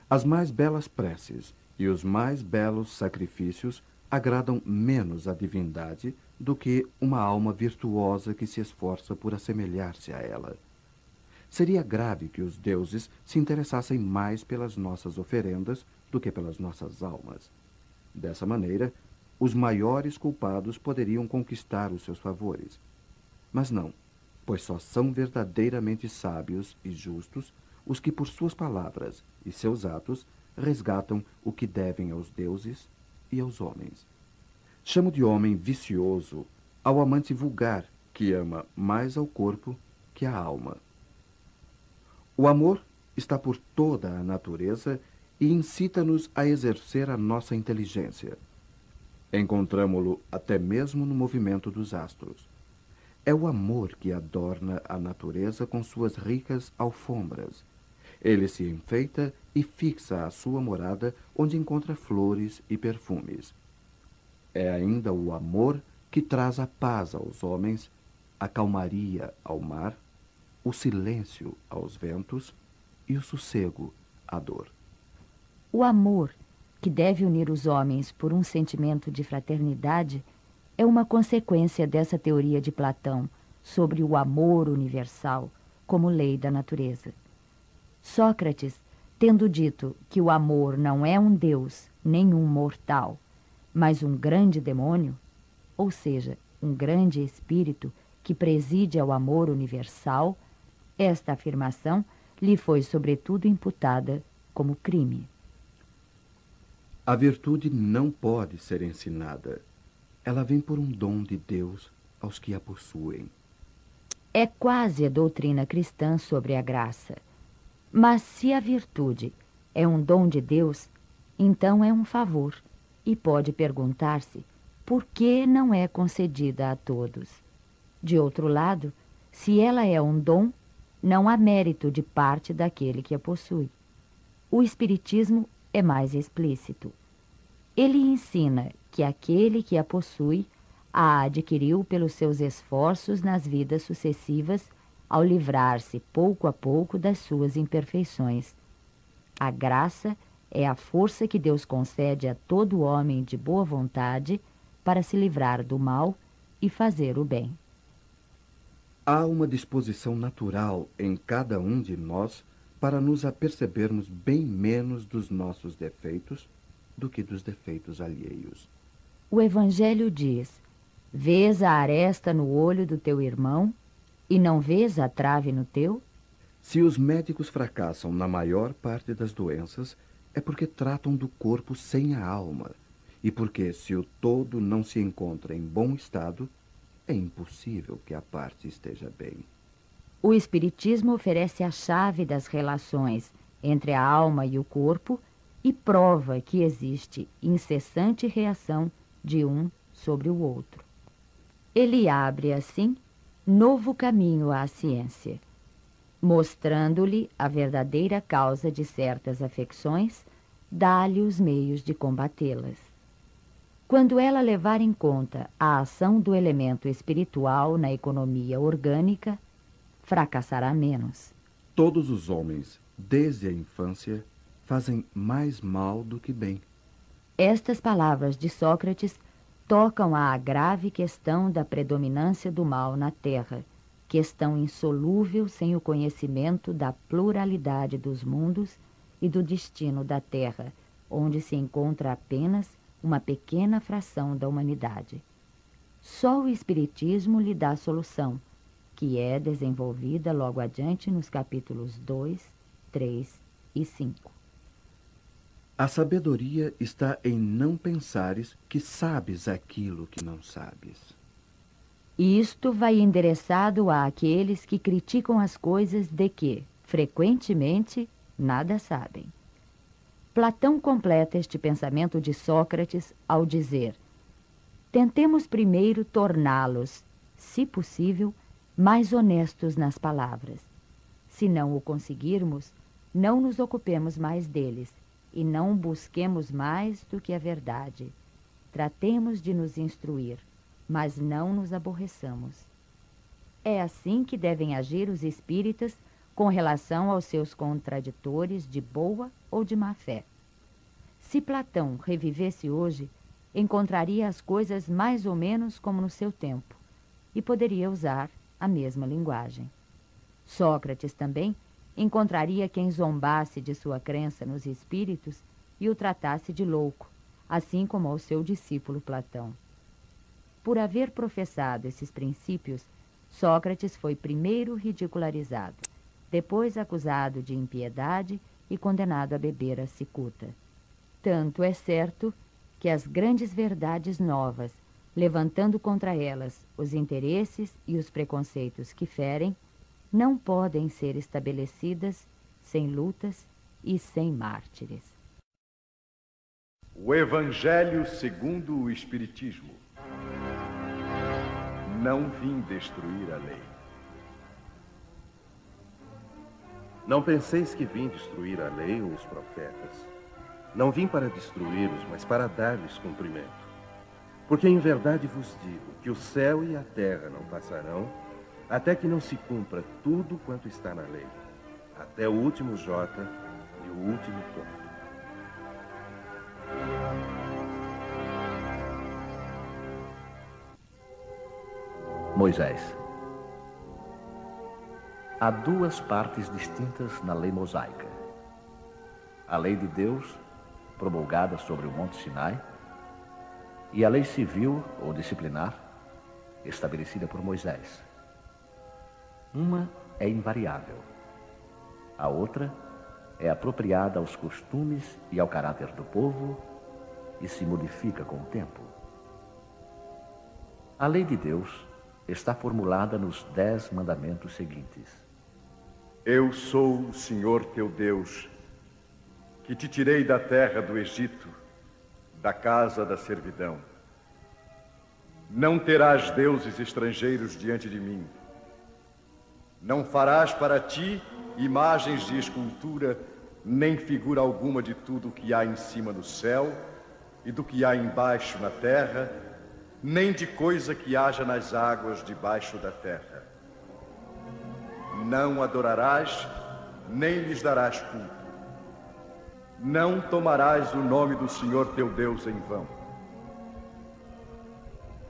As mais belas preces e os mais belos sacrifícios agradam menos à divindade do que uma alma virtuosa que se esforça por assemelhar-se a ela. Seria grave que os deuses se interessassem mais pelas nossas oferendas do que pelas nossas almas. Dessa maneira, os maiores culpados poderiam conquistar os seus favores. Mas não, pois só são verdadeiramente sábios e justos os que, por suas palavras e seus atos, resgatam o que devem aos deuses e aos homens. Chamo de homem vicioso ao amante vulgar que ama mais ao corpo que à alma. O amor está por toda a natureza e incita-nos a exercer a nossa inteligência. Encontramo-lo até mesmo no movimento dos astros. É o amor que adorna a natureza com suas ricas alfombras. Ele se enfeita e fixa a sua morada onde encontra flores e perfumes. É ainda o amor que traz a paz aos homens, a calmaria ao mar o silêncio aos ventos e o sossego à dor. O amor, que deve unir os homens por um sentimento de fraternidade, é uma consequência dessa teoria de Platão sobre o amor universal como lei da natureza. Sócrates, tendo dito que o amor não é um deus nem um mortal, mas um grande demônio, ou seja, um grande espírito que preside ao amor universal, esta afirmação lhe foi, sobretudo, imputada como crime. A virtude não pode ser ensinada. Ela vem por um dom de Deus aos que a possuem. É quase a doutrina cristã sobre a graça. Mas se a virtude é um dom de Deus, então é um favor, e pode perguntar-se por que não é concedida a todos. De outro lado, se ela é um dom, não há mérito de parte daquele que a possui. O Espiritismo é mais explícito. Ele ensina que aquele que a possui a adquiriu pelos seus esforços nas vidas sucessivas, ao livrar-se pouco a pouco das suas imperfeições. A graça é a força que Deus concede a todo homem de boa vontade para se livrar do mal e fazer o bem. Há uma disposição natural em cada um de nós para nos apercebermos bem menos dos nossos defeitos do que dos defeitos alheios. O Evangelho diz: Vês a aresta no olho do teu irmão e não vês a trave no teu? Se os médicos fracassam na maior parte das doenças, é porque tratam do corpo sem a alma, e porque, se o todo não se encontra em bom estado, é impossível que a parte esteja bem. O Espiritismo oferece a chave das relações entre a alma e o corpo e prova que existe incessante reação de um sobre o outro. Ele abre, assim, novo caminho à ciência, mostrando-lhe a verdadeira causa de certas afecções, dá-lhe os meios de combatê-las. Quando ela levar em conta a ação do elemento espiritual na economia orgânica, fracassará menos. Todos os homens, desde a infância, fazem mais mal do que bem. Estas palavras de Sócrates tocam à grave questão da predominância do mal na Terra, questão insolúvel sem o conhecimento da pluralidade dos mundos e do destino da Terra, onde se encontra apenas uma pequena fração da humanidade. Só o Espiritismo lhe dá solução, que é desenvolvida logo adiante nos capítulos 2, 3 e 5. A sabedoria está em não pensares que sabes aquilo que não sabes. Isto vai endereçado àqueles que criticam as coisas de que, frequentemente, nada sabem. Platão completa este pensamento de Sócrates ao dizer: Tentemos primeiro torná-los, se possível, mais honestos nas palavras. Se não o conseguirmos, não nos ocupemos mais deles e não busquemos mais do que a verdade. Tratemos de nos instruir, mas não nos aborreçamos. É assim que devem agir os espíritas com relação aos seus contraditores de boa ou de má fé. Se Platão revivesse hoje, encontraria as coisas mais ou menos como no seu tempo e poderia usar a mesma linguagem. Sócrates também encontraria quem zombasse de sua crença nos espíritos e o tratasse de louco, assim como ao seu discípulo Platão. Por haver professado esses princípios, Sócrates foi primeiro ridicularizado depois acusado de impiedade e condenado a beber a cicuta. Tanto é certo que as grandes verdades novas, levantando contra elas os interesses e os preconceitos que ferem, não podem ser estabelecidas sem lutas e sem mártires. O Evangelho segundo o Espiritismo. Não vim destruir a lei Não penseis que vim destruir a lei ou os profetas. Não vim para destruí-los, mas para dar-lhes cumprimento. Porque em verdade vos digo que o céu e a terra não passarão, até que não se cumpra tudo quanto está na lei, até o último jota e o último ponto. Moisés Há duas partes distintas na lei mosaica. A lei de Deus, promulgada sobre o Monte Sinai, e a lei civil ou disciplinar, estabelecida por Moisés. Uma é invariável, a outra é apropriada aos costumes e ao caráter do povo e se modifica com o tempo. A lei de Deus está formulada nos dez mandamentos seguintes. Eu sou o Senhor teu Deus, que te tirei da terra do Egito, da casa da servidão. Não terás deuses estrangeiros diante de mim. Não farás para ti imagens de escultura, nem figura alguma de tudo que há em cima do céu e do que há embaixo na terra, nem de coisa que haja nas águas debaixo da terra. Não adorarás, nem lhes darás culto. Não tomarás o nome do Senhor teu Deus em vão.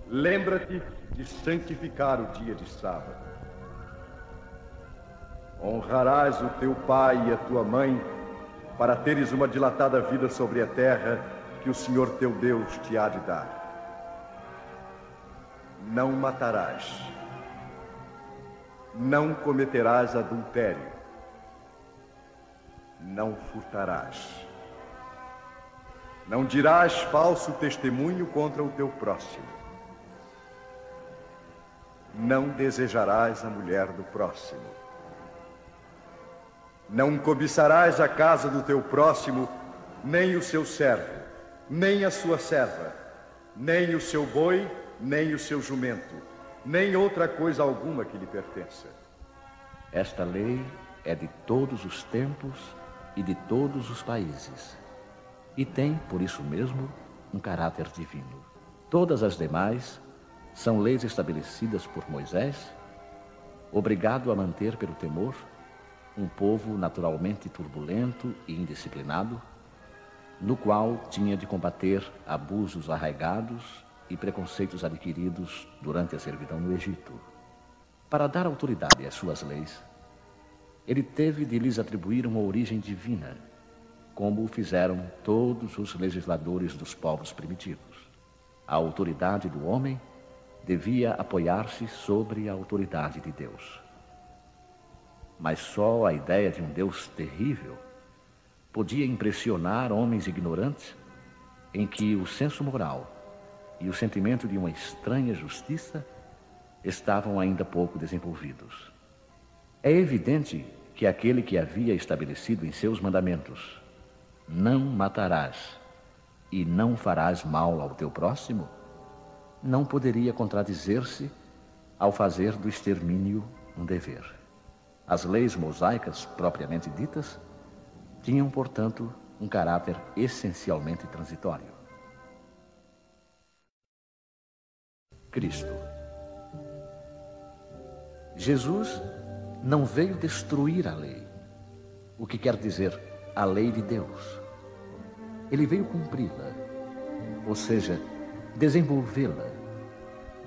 Lembra-te de santificar o dia de sábado. Honrarás o teu pai e a tua mãe, para teres uma dilatada vida sobre a terra que o Senhor teu Deus te há de dar. Não matarás. Não cometerás adultério. Não furtarás. Não dirás falso testemunho contra o teu próximo. Não desejarás a mulher do próximo. Não cobiçarás a casa do teu próximo, nem o seu servo, nem a sua serva, nem o seu boi, nem o seu jumento, nem outra coisa alguma que lhe pertença. Esta lei é de todos os tempos e de todos os países, e tem, por isso mesmo, um caráter divino. Todas as demais são leis estabelecidas por Moisés, obrigado a manter pelo temor um povo naturalmente turbulento e indisciplinado, no qual tinha de combater abusos arraigados e preconceitos adquiridos durante a servidão no Egito. Para dar autoridade às suas leis, ele teve de lhes atribuir uma origem divina, como o fizeram todos os legisladores dos povos primitivos. A autoridade do homem devia apoiar-se sobre a autoridade de Deus. Mas só a ideia de um Deus terrível podia impressionar homens ignorantes em que o senso moral e o sentimento de uma estranha justiça estavam ainda pouco desenvolvidos. É evidente que aquele que havia estabelecido em seus mandamentos, não matarás e não farás mal ao teu próximo, não poderia contradizer-se ao fazer do extermínio um dever. As leis mosaicas, propriamente ditas, tinham, portanto, um caráter essencialmente transitório. Cristo. Jesus não veio destruir a lei, o que quer dizer a lei de Deus. Ele veio cumpri-la, ou seja, desenvolvê-la,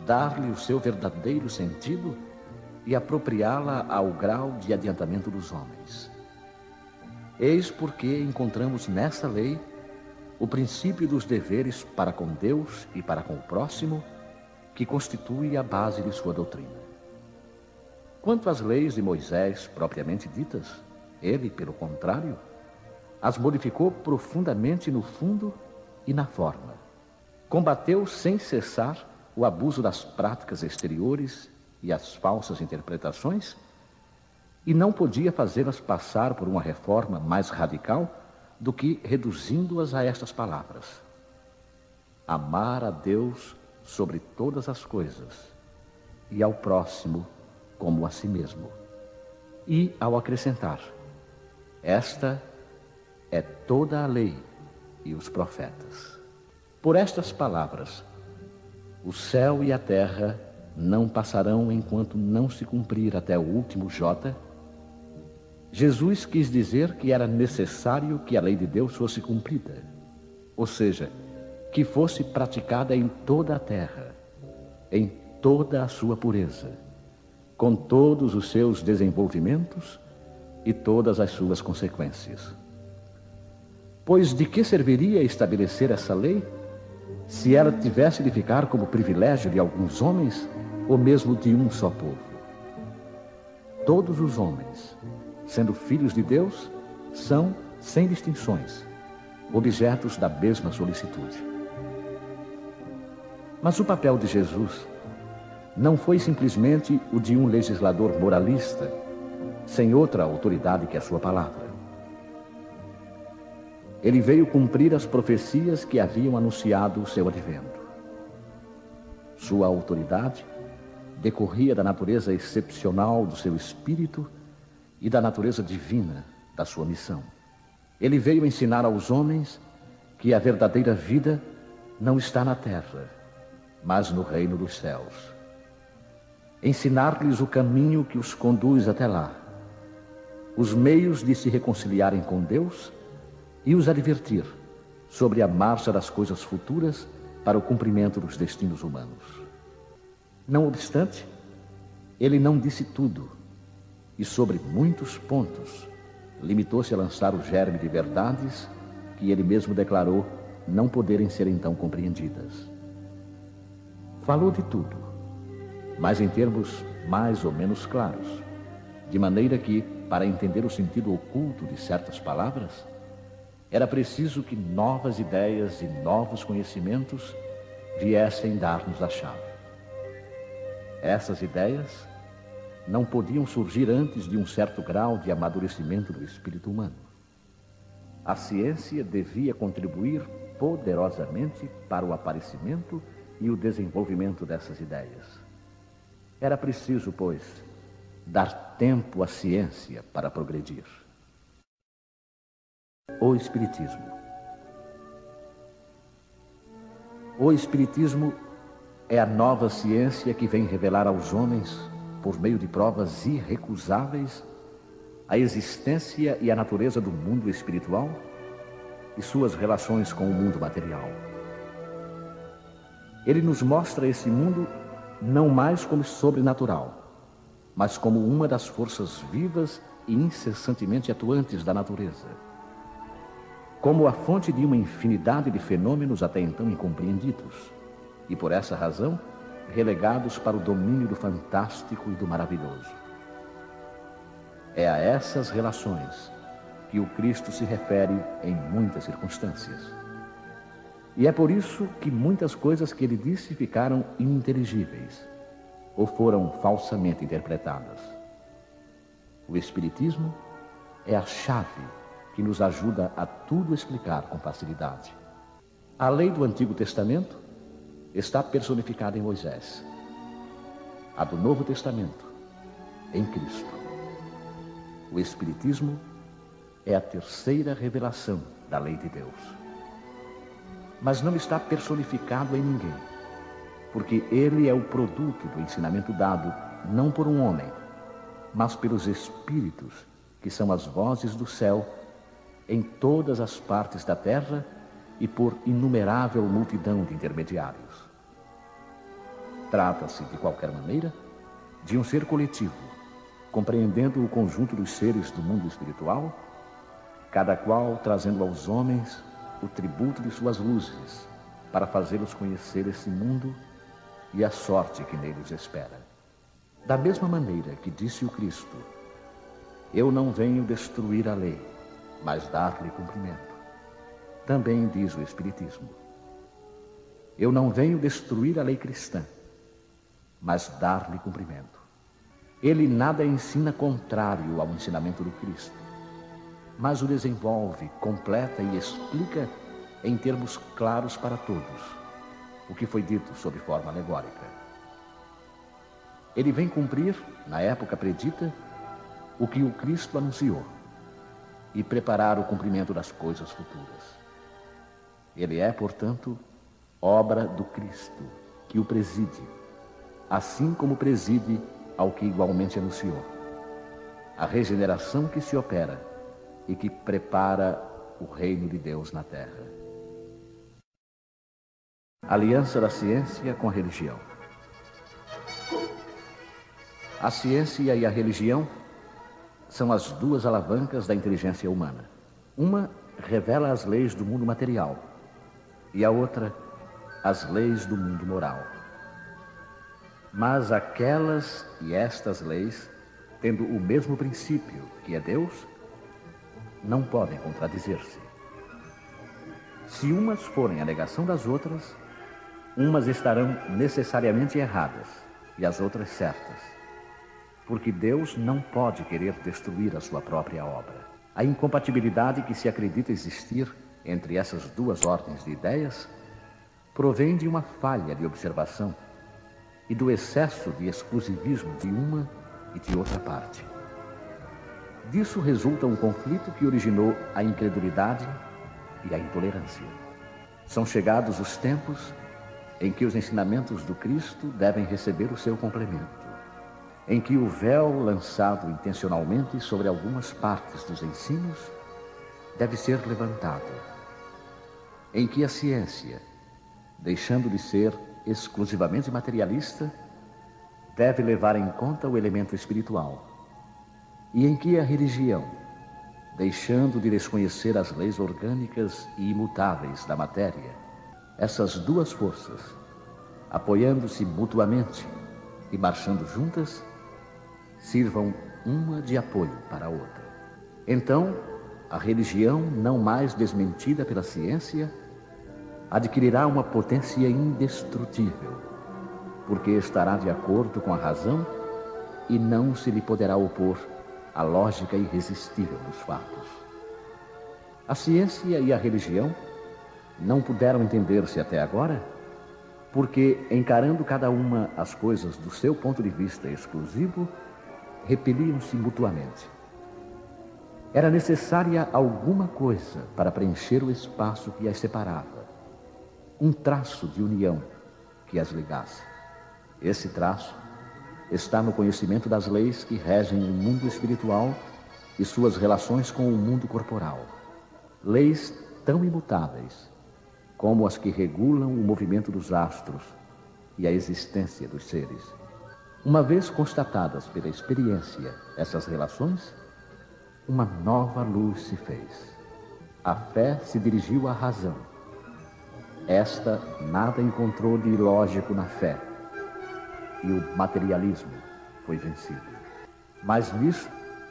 dar-lhe o seu verdadeiro sentido e apropriá-la ao grau de adiantamento dos homens. Eis porque encontramos nessa lei o princípio dos deveres para com Deus e para com o próximo, que constitui a base de sua doutrina. Quanto às leis de Moisés propriamente ditas, ele, pelo contrário, as modificou profundamente no fundo e na forma. Combateu sem cessar o abuso das práticas exteriores e as falsas interpretações e não podia fazê-las passar por uma reforma mais radical do que reduzindo-as a estas palavras: amar a Deus sobre todas as coisas e ao próximo como a si mesmo. E ao acrescentar: esta é toda a lei e os profetas. Por estas palavras, o céu e a terra não passarão enquanto não se cumprir até o último J Jesus quis dizer que era necessário que a lei de Deus fosse cumprida, ou seja, que fosse praticada em toda a terra, em toda a sua pureza, com todos os seus desenvolvimentos e todas as suas consequências. Pois de que serviria estabelecer essa lei se ela tivesse de ficar como privilégio de alguns homens ou mesmo de um só povo? Todos os homens, sendo filhos de Deus, são, sem distinções, objetos da mesma solicitude. Mas o papel de Jesus não foi simplesmente o de um legislador moralista, sem outra autoridade que a sua palavra. Ele veio cumprir as profecias que haviam anunciado o seu advento. Sua autoridade decorria da natureza excepcional do seu espírito e da natureza divina da sua missão. Ele veio ensinar aos homens que a verdadeira vida não está na terra, mas no reino dos céus. Ensinar-lhes o caminho que os conduz até lá, os meios de se reconciliarem com Deus e os advertir sobre a marcha das coisas futuras para o cumprimento dos destinos humanos. Não obstante, ele não disse tudo e, sobre muitos pontos, limitou-se a lançar o germe de verdades que ele mesmo declarou não poderem ser então compreendidas. Falou de tudo, mas em termos mais ou menos claros, de maneira que, para entender o sentido oculto de certas palavras, era preciso que novas ideias e novos conhecimentos viessem dar-nos a chave. Essas ideias não podiam surgir antes de um certo grau de amadurecimento do espírito humano. A ciência devia contribuir poderosamente para o aparecimento e o desenvolvimento dessas ideias. Era preciso, pois, dar tempo à ciência para progredir. O Espiritismo. O Espiritismo é a nova ciência que vem revelar aos homens, por meio de provas irrecusáveis, a existência e a natureza do mundo espiritual e suas relações com o mundo material. Ele nos mostra esse mundo não mais como sobrenatural, mas como uma das forças vivas e incessantemente atuantes da natureza. Como a fonte de uma infinidade de fenômenos até então incompreendidos, e por essa razão relegados para o domínio do fantástico e do maravilhoso. É a essas relações que o Cristo se refere em muitas circunstâncias. E é por isso que muitas coisas que ele disse ficaram ininteligíveis ou foram falsamente interpretadas. O Espiritismo é a chave que nos ajuda a tudo explicar com facilidade. A lei do Antigo Testamento está personificada em Moisés. A do Novo Testamento, em Cristo. O Espiritismo é a terceira revelação da lei de Deus. Mas não está personificado em ninguém, porque ele é o produto do ensinamento dado não por um homem, mas pelos Espíritos, que são as vozes do céu em todas as partes da terra e por inumerável multidão de intermediários. Trata-se, de qualquer maneira, de um ser coletivo compreendendo o conjunto dos seres do mundo espiritual, cada qual trazendo aos homens o tributo de suas luzes, para fazê-los conhecer esse mundo e a sorte que neles espera. Da mesma maneira que disse o Cristo, eu não venho destruir a lei, mas dar-lhe cumprimento. Também diz o Espiritismo. Eu não venho destruir a lei cristã, mas dar-lhe cumprimento. Ele nada ensina contrário ao ensinamento do Cristo, mas o desenvolve, completa e explica em termos claros para todos, o que foi dito sob forma alegórica. Ele vem cumprir, na época predita, o que o Cristo anunciou e preparar o cumprimento das coisas futuras. Ele é, portanto, obra do Cristo, que o preside, assim como preside ao que igualmente anunciou. A regeneração que se opera e que prepara o reino de Deus na terra. Aliança da ciência com a religião. A ciência e a religião são as duas alavancas da inteligência humana. Uma revela as leis do mundo material e a outra as leis do mundo moral. Mas aquelas e estas leis, tendo o mesmo princípio, que é Deus, não podem contradizer-se. Se umas forem a negação das outras, umas estarão necessariamente erradas e as outras certas. Porque Deus não pode querer destruir a sua própria obra. A incompatibilidade que se acredita existir entre essas duas ordens de ideias provém de uma falha de observação e do excesso de exclusivismo de uma e de outra parte. Disso resulta um conflito que originou a incredulidade e a intolerância. São chegados os tempos em que os ensinamentos do Cristo devem receber o seu complemento, em que o véu lançado intencionalmente sobre algumas partes dos ensinos deve ser levantado, em que a ciência, deixando de ser exclusivamente materialista, deve levar em conta o elemento espiritual, e em que a religião, deixando de desconhecer as leis orgânicas e imutáveis da matéria, essas duas forças, apoiando-se mutuamente e marchando juntas, sirvam uma de apoio para a outra. Então, a religião, não mais desmentida pela ciência, adquirirá uma potência indestrutível, porque estará de acordo com a razão e não se lhe poderá opor a lógica irresistível dos fatos. A ciência e a religião não puderam entender-se até agora, porque, encarando cada uma as coisas do seu ponto de vista exclusivo, repeliam-se mutuamente. Era necessária alguma coisa para preencher o espaço que as separava um traço de união que as ligasse. Esse traço está no conhecimento das leis que regem o mundo espiritual e suas relações com o mundo corporal. Leis tão imutáveis como as que regulam o movimento dos astros e a existência dos seres. Uma vez constatadas pela experiência essas relações, uma nova luz se fez. A fé se dirigiu à razão esta nada encontrou de ilógico na fé e o materialismo foi vencido. Mas nisso,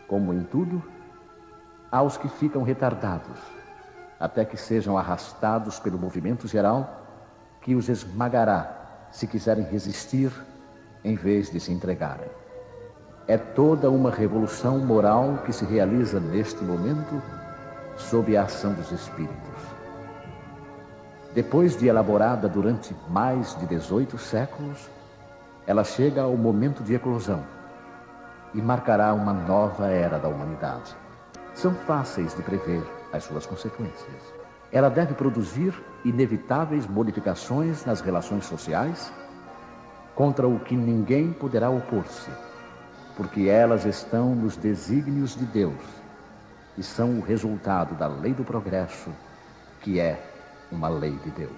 como em tudo, há os que ficam retardados até que sejam arrastados pelo movimento geral que os esmagará se quiserem resistir em vez de se entregarem. É toda uma revolução moral que se realiza neste momento sob a ação dos espíritos. Depois de elaborada durante mais de 18 séculos, ela chega ao momento de eclosão e marcará uma nova era da humanidade. São fáceis de prever as suas consequências. Ela deve produzir inevitáveis modificações nas relações sociais, contra o que ninguém poderá opor-se, porque elas estão nos desígnios de Deus e são o resultado da lei do progresso, que é uma lei de Deus.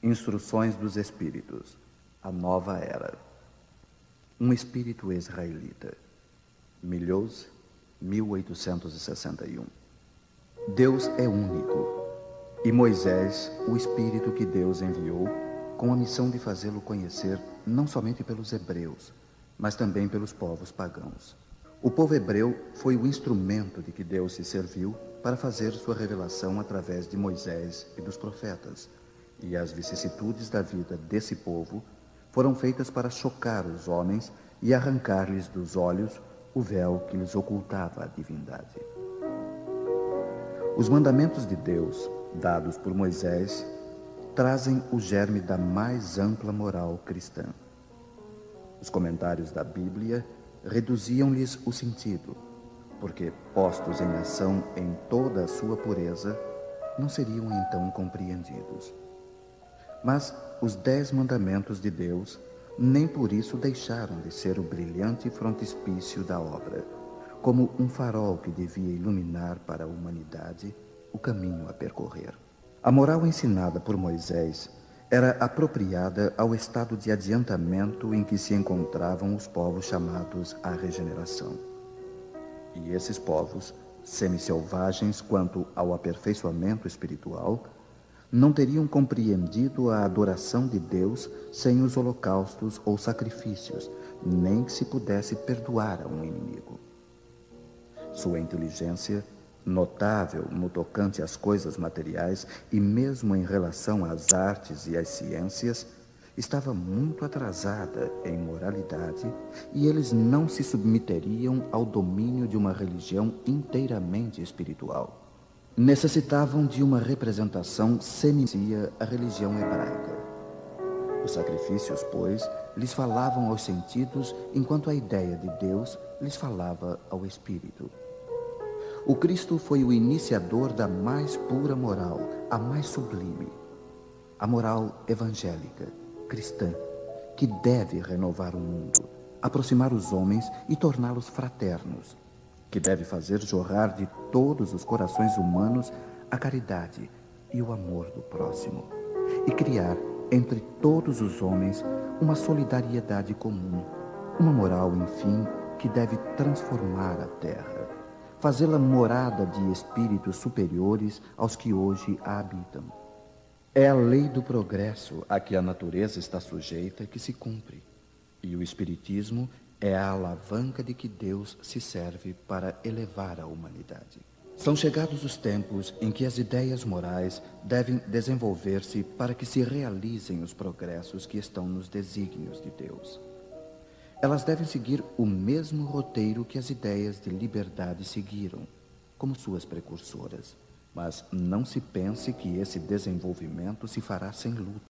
Instruções dos Espíritos A Nova Era. Um Espírito Israelita. Milhouse, 1861 Deus é único. E Moisés, o Espírito que Deus enviou, com a missão de fazê-lo conhecer não somente pelos hebreus, mas também pelos povos pagãos. O povo hebreu foi o instrumento de que Deus se serviu para fazer sua revelação através de Moisés e dos profetas, e as vicissitudes da vida desse povo foram feitas para chocar os homens e arrancar-lhes dos olhos o véu que lhes ocultava a divindade. Os mandamentos de Deus, dados por Moisés, trazem o germe da mais ampla moral cristã. Os comentários da Bíblia reduziam-lhes o sentido, porque, postos em ação em toda a sua pureza, não seriam então compreendidos. Mas os dez mandamentos de Deus nem por isso deixaram de ser o brilhante frontispício da obra, como um farol que devia iluminar para a humanidade o caminho a percorrer. A moral ensinada por Moisés era apropriada ao estado de adiantamento em que se encontravam os povos chamados à regeneração. E esses povos, semi-selvagens quanto ao aperfeiçoamento espiritual, não teriam compreendido a adoração de Deus sem os holocaustos ou sacrifícios, nem que se pudesse perdoar a um inimigo. Sua inteligência notável no tocante às coisas materiais e mesmo em relação às artes e às ciências, estava muito atrasada em moralidade e eles não se submeteriam ao domínio de uma religião inteiramente espiritual. Necessitavam de uma representação semelhante à religião hebraica. Os sacrifícios, pois, lhes falavam aos sentidos, enquanto a ideia de Deus lhes falava ao espírito. O Cristo foi o iniciador da mais pura moral, a mais sublime, a moral evangélica, cristã, que deve renovar o mundo, aproximar os homens e torná-los fraternos, que deve fazer jorrar de todos os corações humanos a caridade e o amor do próximo, e criar entre todos os homens uma solidariedade comum, uma moral, enfim, que deve transformar a terra, fazê-la morada de espíritos superiores aos que hoje a habitam. É a lei do progresso a que a natureza está sujeita que se cumpre, e o Espiritismo é a alavanca de que Deus se serve para elevar a humanidade. São chegados os tempos em que as ideias morais devem desenvolver-se para que se realizem os progressos que estão nos desígnios de Deus. Elas devem seguir o mesmo roteiro que as ideias de liberdade seguiram, como suas precursoras. Mas não se pense que esse desenvolvimento se fará sem luta.